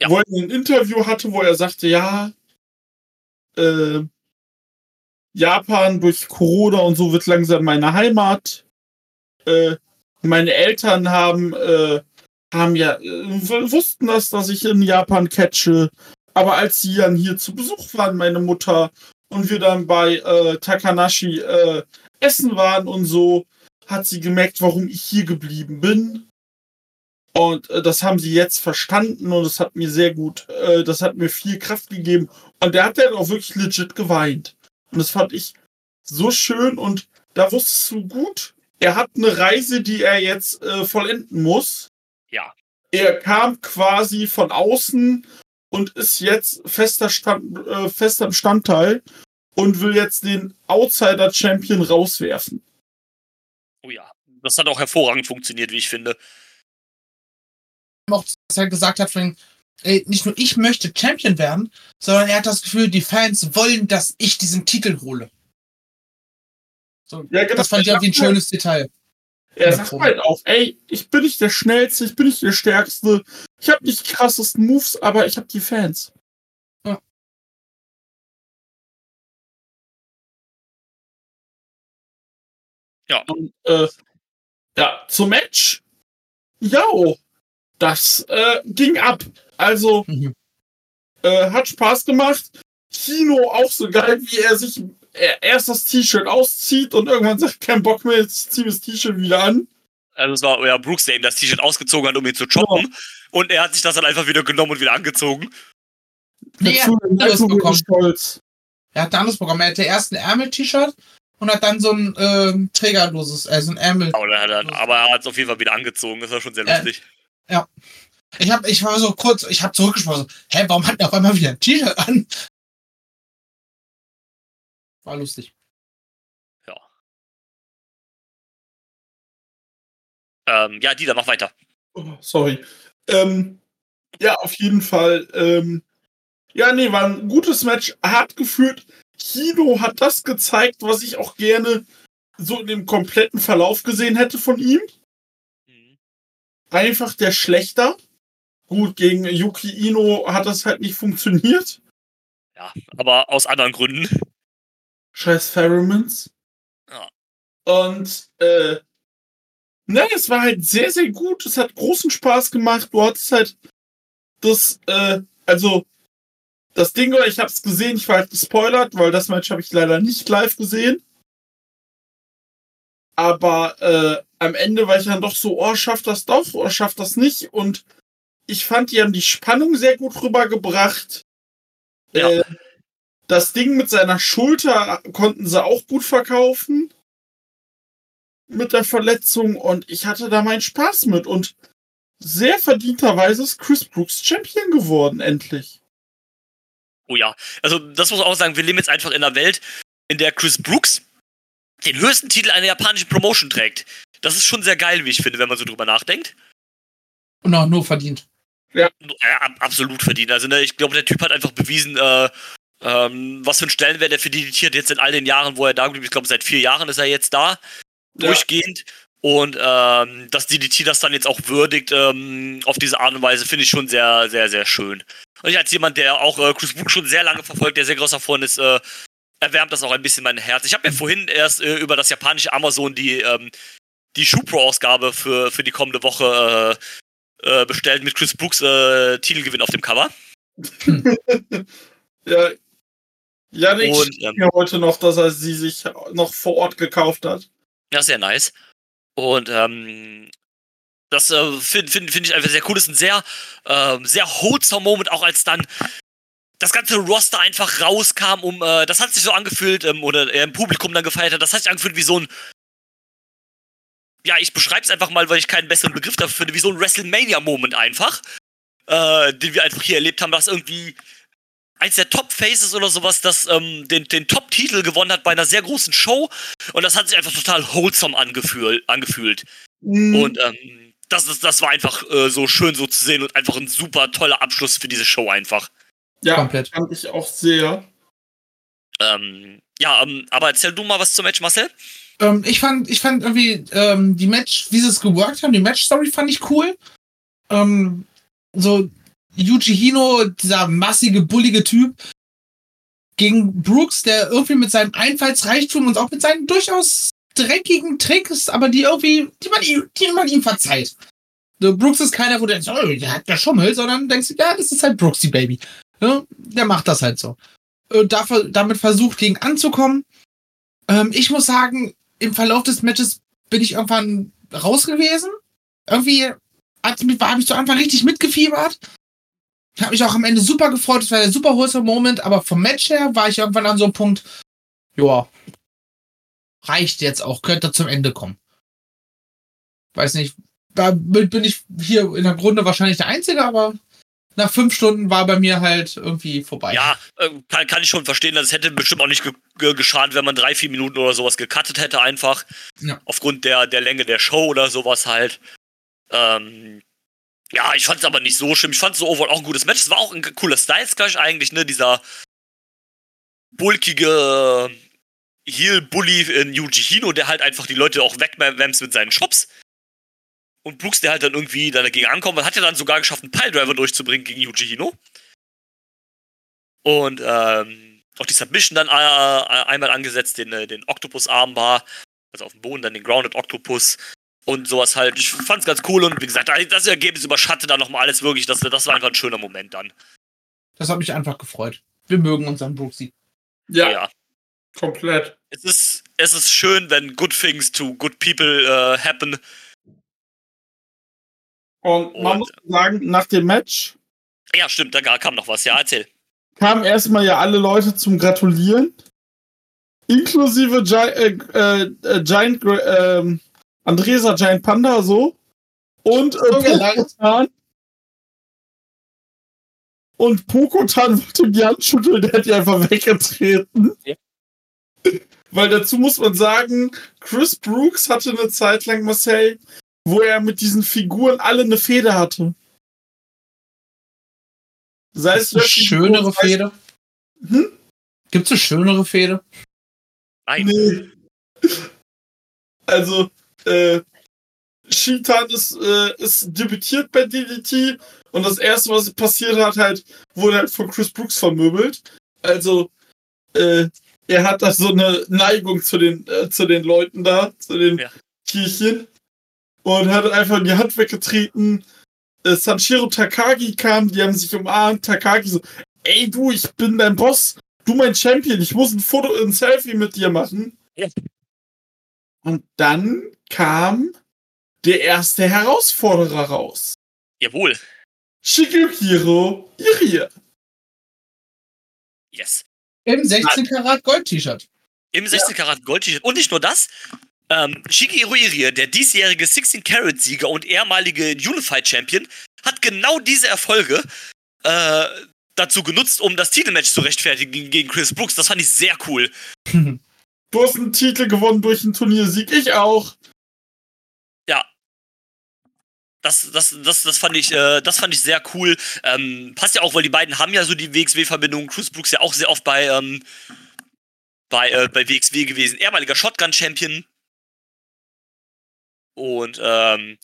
Ja. wo er ein Interview hatte, wo er sagte, ja, äh, Japan durch Corona und so wird langsam meine Heimat. Äh, meine Eltern haben, äh, haben ja, äh, wussten das, dass ich in Japan catche. Aber als sie dann hier zu Besuch waren, meine Mutter, und wir dann bei äh, Takanashi äh, essen waren und so, hat sie gemerkt, warum ich hier geblieben bin. Und äh, das haben sie jetzt verstanden und das hat mir sehr gut, äh, das hat mir viel Kraft gegeben. Und der hat dann auch wirklich legit geweint. Und das fand ich so schön und da wusstest du gut, er hat eine Reise, die er jetzt äh, vollenden muss. Ja. Er kam quasi von außen und ist jetzt fester, Stand, äh, fester Bestandteil und will jetzt den Outsider Champion rauswerfen. Oh ja. das hat auch hervorragend funktioniert, wie ich finde. Auch, was er gesagt hat, von, ey, nicht nur ich möchte Champion werden, sondern er hat das Gefühl, die Fans wollen, dass ich diesen Titel hole. So, Ja, genau. das fand ich irgendwie ein schönes Detail. Er sagt Probe. halt auch, ey, ich bin nicht der Schnellste, ich bin nicht der Stärkste, ich habe nicht die krassesten Moves, aber ich habe die Fans. Ja. Und, äh, ja, zum Match. Ja, das äh, ging ab. Also, Mhm. äh, hat Spaß gemacht. Kino auch so geil, wie er sich er, erst das T-Shirt auszieht und irgendwann sagt, kein Bock mehr, jetzt zieh das T-Shirt wieder an. Also es war ja Brooks, der ihm das T-Shirt ausgezogen hat, um ihn zu choppen. Und er hat sich das dann einfach wieder genommen und wieder angezogen. Nee, er hat ein alles bekommen. Stolz. Er hat anderes Programm. Er hatte erst ein Ärmel-T-Shirt und hat dann so ein ähm, trägerloses, also ein Ärmel. Aber er hat, er es auf jeden Fall wieder angezogen. Das war schon sehr Äh, lustig. Ich hab, ich war so kurz, ich habe zurückgesprochen. so, Hä, warum hat er auf einmal wieder ein T-Shirt an? War lustig. Ähm, ja, Dieter, mach weiter. Oh, sorry. Ähm, ja, auf jeden Fall. Ähm, ja, nee, war ein gutes Match. Hart geführt. Kino hat das gezeigt, was ich auch gerne so in dem kompletten Verlauf gesehen hätte von ihm. Einfach der Schlechter. Gut, gegen Yuki Ino hat das halt nicht funktioniert. Ja, aber aus anderen Gründen. Scheiß Pheromones. Ja. Und, äh, ne, es war halt sehr, sehr gut. Es hat großen Spaß gemacht. Du hattest halt das, äh, also, das Ding, oder ich hab's gesehen, ich war halt gespoilert, weil das Match habe ich leider nicht live gesehen. Aber äh, am Ende war ich dann doch so, oh, schafft das doch, oder schafft das nicht. Und ich fand, die haben die Spannung sehr gut rübergebracht. Ja. Äh, das Ding mit seiner Schulter konnten sie auch gut verkaufen. Mit der Verletzung. Und ich hatte da meinen Spaß mit. Und sehr verdienterweise ist Chris Brooks Champion geworden, endlich. Oh ja. Also, das muss man auch sagen, wir leben jetzt einfach in einer Welt, in der Chris Brooks den höchsten Titel einer japanischen Promotion trägt. Das ist schon sehr geil, wie ich finde, wenn man so drüber nachdenkt. Und auch nur verdient. Ja, ab- absolut verdient. Also, ne, ich glaube, der Typ hat einfach bewiesen, äh, ähm, was für einen Stellenwert er für die DDT hat jetzt in all den Jahren, wo er da blieb. Ich glaube, seit vier Jahren ist er jetzt da, Ja. durchgehend. Und ähm, dass DDT das dann jetzt auch würdigt ähm, auf diese Art und Weise, finde ich schon sehr, sehr, sehr schön. Ich als jemand, der auch äh, Chris Brook schon sehr lange verfolgt, der sehr großer Freund ist, äh, erwärmt das auch ein bisschen mein Herz. Ich habe mir vorhin erst äh, über das japanische Amazon die, ähm, die Schuh-Pro-Ausgabe für, für die kommende Woche äh, äh, bestellt mit Chris Brooks äh, Titelgewinn auf dem Cover. Ja, Janik Und, ähm, mir heute noch, dass er sie sich noch vor Ort gekauft hat. Ja, sehr nice. Und ähm, das äh, finde find, find ich einfach sehr cool. Das ist ein sehr, ähm, sehr wholesome Moment, auch als dann das ganze Roster einfach rauskam, um, äh, das hat sich so angefühlt, ähm, oder er im Publikum dann gefeiert hat, das hat sich angefühlt wie so ein, ja, ich beschreibe es einfach mal, weil ich keinen besseren Begriff dafür finde, wie so ein WrestleMania-Moment einfach, äh, den wir einfach hier erlebt haben, dass irgendwie eins der Top-Faces oder sowas, das ähm, den, den Top-Titel gewonnen hat bei einer sehr großen Show und das hat sich einfach total wholesome angefühl, angefühlt. Mhm. Und ähm, das, ist, das war einfach äh, so schön so zu sehen und einfach ein super toller Abschluss für diese Show einfach. ja, komplett. fand ich auch sehr. Ähm, ja, ähm, aber erzähl du mal was zum Match, Marcel. Ähm, ich fand, ich fand irgendwie ähm, die Match, wie sie es geworkt haben, die Match-Story fand ich cool. Ähm, so Yuji Hino, dieser massige, bullige Typ, gegen Brooks, der irgendwie mit seinem Einfallsreichtum und auch mit seinen durchaus dreckigen Tricks, aber die irgendwie, die man ihm, die man ihm verzeiht. Brooks ist keiner, wo du denkst, oh, der hat geschummelt, sondern denkst, ja, das ist halt Brooks, die Baby. Ja, der macht das halt so. Und dafür, damit versucht, gegen anzukommen. Ähm, ich muss sagen, im Verlauf des Matches bin ich irgendwann raus gewesen. Irgendwie habe ich zu Anfang richtig mitgefiebert. Ich habe mich auch am Ende super gefreut. Es war ein super Moment, aber vom Match her war ich irgendwann an so einem Punkt, ja, reicht jetzt auch, könnte zum Ende kommen. Weiß nicht, da bin ich hier in der Grunde wahrscheinlich der Einzige, aber nach fünf Stunden war bei mir halt irgendwie vorbei. Ja, äh, kann, kann ich schon verstehen. Das hätte bestimmt auch nicht ge ge geschadet, wenn man drei, vier Minuten oder sowas gecuttet hätte, einfach. Ja. Aufgrund der, der Länge der Show oder sowas halt. Ähm, ja, ich fand es aber nicht so schlimm. Ich fand es so overall auch ein gutes Match. Es war auch ein cooler Styles Clash eigentlich, ne? Dieser bulkige Heel-Bully in Yuji Hino, der halt einfach die Leute auch wegwämst mit seinen Shops. Und Brooks, der halt dann irgendwie dann dagegen ankommt, hat ja dann sogar geschafft, einen Piledriver durchzubringen gegen Yuji Hino. Und ähm, auch die Submission dann äh, einmal angesetzt, den, äh, den Octopus-Armbar, also auf dem Boden dann den Grounded Octopus und sowas halt. Ich fand's ganz cool und wie gesagt, das Ergebnis überschattet dann nochmal alles wirklich. Das, das war einfach ein schöner Moment dann. Das hat mich einfach gefreut. Wir mögen unseren Brooksy. Ja, ja. Komplett. Es ist, es ist schön, wenn good things to good people äh, happen. Und man Und- muss sagen, nach dem Match Ja, stimmt, da kam noch was. Ja, erzähl. kamen erstmal ja alle Leute zum Gratulieren. Inklusive Gi äh, äh, äh, Giant, ähm, Andresa Giant Panda so. Und äh. Und Pokotan wollte ihm die Hand schütteln, der hat die einfach weggetreten. Ja. Weil dazu muss man sagen, Chris Brooks hatte eine Zeit lang Marcel, wo er mit diesen Figuren alle eine Feder hatte. Sei es Eine schönere es- Fehde. Hm? Gibt's eine schönere Fehde? Nein. Nee. Also, äh, Shitan ist, äh, ist debütiert bei DDT und das erste, was passiert hat, halt, wurde halt von Chris Brooks vermöbelt. Also, äh, er hat da so eine Neigung zu den, äh, zu den Leuten da, zu den Ja. Tierchen und hat einfach die Hand weggetreten. Äh, Sanshiro Takagi kam, die haben sich umarmt. Takagi so, ey du, ich bin dein Boss, du mein Champion, ich muss ein Foto, ein Selfie mit dir machen. Ja. Und dann kam der erste Herausforderer raus. Jawohl. Shigehiro Irie. Yes. Im 16 Karat Gold-T-Shirt. Im 16 Karat Gold T-Shirt. Und nicht nur das. Ähm, Shigeru Irie, der diesjährige 16 Karat Sieger und ehemalige Unified Champion, hat genau diese Erfolge äh, dazu genutzt, um das Titelmatch zu rechtfertigen gegen Chris Brooks. Das fand ich sehr cool. Du hast einen Titel gewonnen durch einen Turniersieg, ich auch. Das, das, das, das, fand ich, äh, das fand ich sehr cool. Ähm, passt ja auch, weil die beiden haben ja so die WXW-Verbindung. Chris Brooks ja auch sehr oft bei, ähm, bei, äh, bei WXW gewesen. Ehemaliger Shotgun-Champion. Und ähm,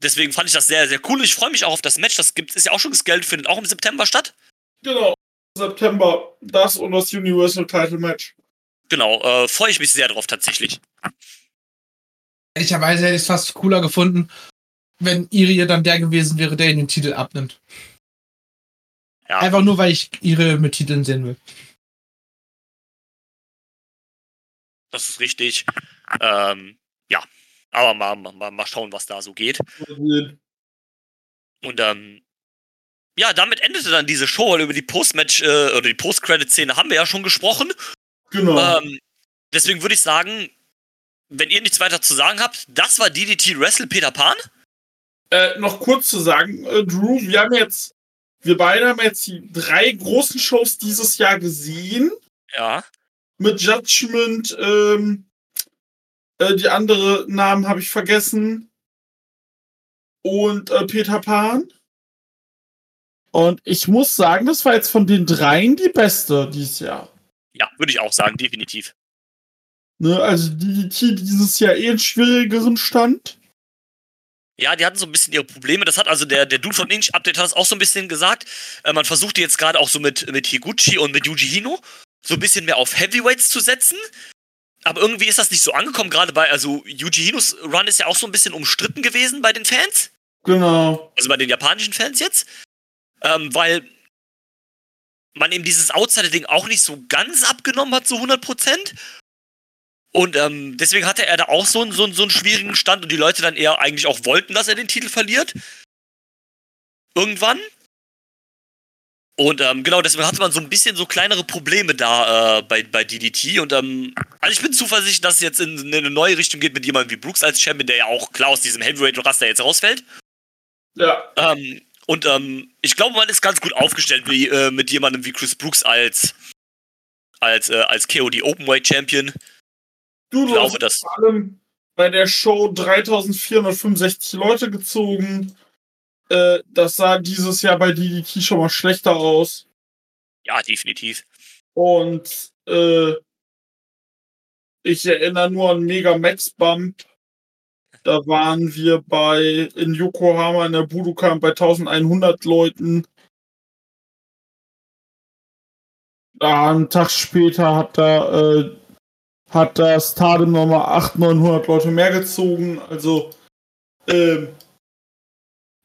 deswegen fand ich das sehr, sehr cool. Ich freue mich auch auf das Match. Das gibt, ist ja auch schon gescadet, findet auch im September statt. Genau. September, das und das Universal Title Match. Genau, äh, freue ich mich sehr drauf tatsächlich. Ehrlicherweise hätte ich es fast cooler gefunden, wenn Irie dann der gewesen wäre, der ihn den Titel abnimmt. Ja. Einfach nur, weil ich Irie mit Titeln sehen will. Das ist richtig. Ähm, ja. Aber mal, mal, mal schauen, was da so geht. Und ähm, ja, damit endete dann diese Show, weil über die Post-Match äh, oder die Post-Credit-Szene haben wir ja schon gesprochen. Genau. Ähm, deswegen würde ich sagen, wenn ihr nichts weiter zu sagen habt, das war DDT Wrestle Peter Pan. Äh, noch kurz zu sagen, äh, Drew, wir haben jetzt, wir beide haben jetzt die drei großen Shows dieses Jahr gesehen. Ja. Mit Judgment, ähm, äh, die andere Namen habe ich vergessen. Und äh, Peter Pan. Und ich muss sagen, das war jetzt von den dreien die beste dieses Jahr. Ja, würde ich auch sagen, definitiv. Ne, also DDT dieses Jahr eh einen schwierigeren Stand. Ja, die hatten so ein bisschen ihre Probleme. Das hat also der, der Dude von Inch Update hat es auch so ein bisschen gesagt. Äh, man versuchte jetzt gerade auch so mit, mit Higuchi und mit Yuji Hino so ein bisschen mehr auf Heavyweights zu setzen. Aber irgendwie ist das nicht so angekommen, gerade bei, also Yuji Hinos Run ist ja auch so ein bisschen umstritten gewesen bei den Fans. Genau. Also bei den japanischen Fans jetzt. Ähm, weil man eben dieses Outsider-Ding auch nicht so ganz abgenommen hat, so 100%. Und ähm, deswegen hatte er da auch so einen, so, einen, so einen schwierigen Stand und die Leute dann eher eigentlich auch wollten, dass er den Titel verliert. Irgendwann. Und ähm, genau, deswegen hatte man so ein bisschen so kleinere Probleme da äh, bei, bei DDT. Und ähm, also ich bin zuversichtlich, dass es jetzt in, in eine neue Richtung geht mit jemandem wie Brooks als Champion, der ja auch klar aus diesem Heavyweight-Raster jetzt rausfällt. Ja. Ähm, Und ähm, ich glaube, man ist ganz gut aufgestellt wie, äh, mit jemandem wie Chris Brooks als, als, äh, als KOD Openweight Champion. Du, du glaube, hast vor allem bei der Show 3465 Leute gezogen. Äh, das sah dieses Jahr bei DDT schon mal schlechter aus. Ja, definitiv. Und äh, ich erinnere nur an Mega Max Bump. Da waren wir bei in Yokohama in der Budokan bei 1100 Leuten. Da einen Tag später hat da äh, hat das Stadion nochmal 800, 900 Leute mehr gezogen. Also ähm,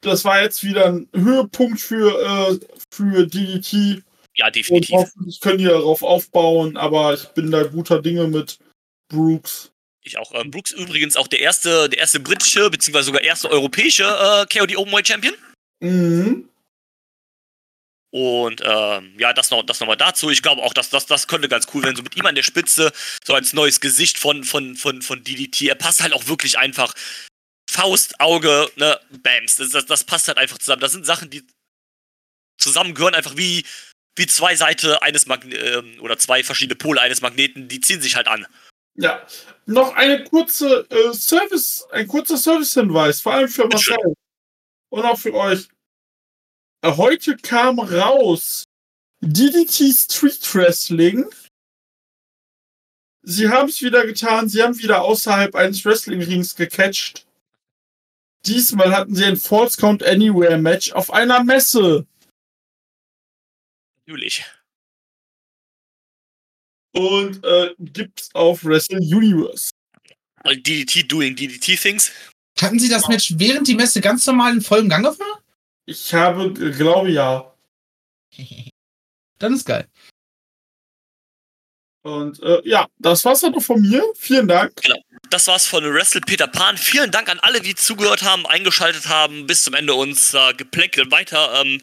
das war jetzt wieder ein Höhepunkt für äh, für DDT. Ja, Und definitiv. hoffentlich können die darauf aufbauen, aber ich bin da guter Dinge mit Brooks. Ich auch. Ähm, Brooks übrigens auch der erste, der erste britische, beziehungsweise sogar erste europäische äh, KOD Openweight Champion. Mhm. Und ähm, ja, das noch, das noch mal dazu. Ich glaube auch, dass das, das könnte ganz cool werden. So mit ihm an der Spitze, so als neues Gesicht von, von, von, von DDT. Er passt halt auch wirklich einfach. Faust, Auge, ne, Bams. Das, das, das passt halt einfach zusammen. Das sind Sachen, die zusammengehören einfach wie, wie zwei Seiten eines Magne ähm, oder zwei verschiedene Pole eines Magneten, die ziehen sich halt an. Ja. Noch eine kurze äh, Service, ein kurzer Service-Hinweis, vor allem für. Marcel und auch für euch. Heute kam raus DDT Street Wrestling. Sie haben es wieder getan, sie haben wieder außerhalb eines Wrestling-Rings gecatcht. Diesmal hatten sie ein False Count Anywhere Match auf einer Messe. Natürlich. und äh, gibt's auf Wrestle Universe. DDT doing DDT things. Hatten Sie das Match während die Messe ganz normal in vollem Gange war? Ich habe, äh, glaube ja. Dann ist geil. Und äh, ja, das war's dann noch von mir. Vielen Dank. Das war's von Wrestle Peter Pan. Vielen Dank an alle, die zugehört haben, eingeschaltet haben, bis zum Ende uns äh, geplänkelt weiter ähm,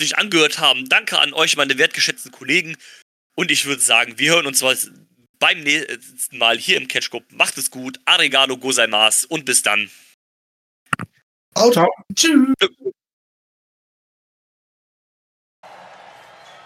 sich angehört haben. Danke an euch, meine wertgeschätzten Kollegen. Und ich würde sagen, wir hören uns was beim nächsten Mal hier im Catch Club. Macht es gut. Arigato gozaimasu und bis dann. Ciao. Tschüss.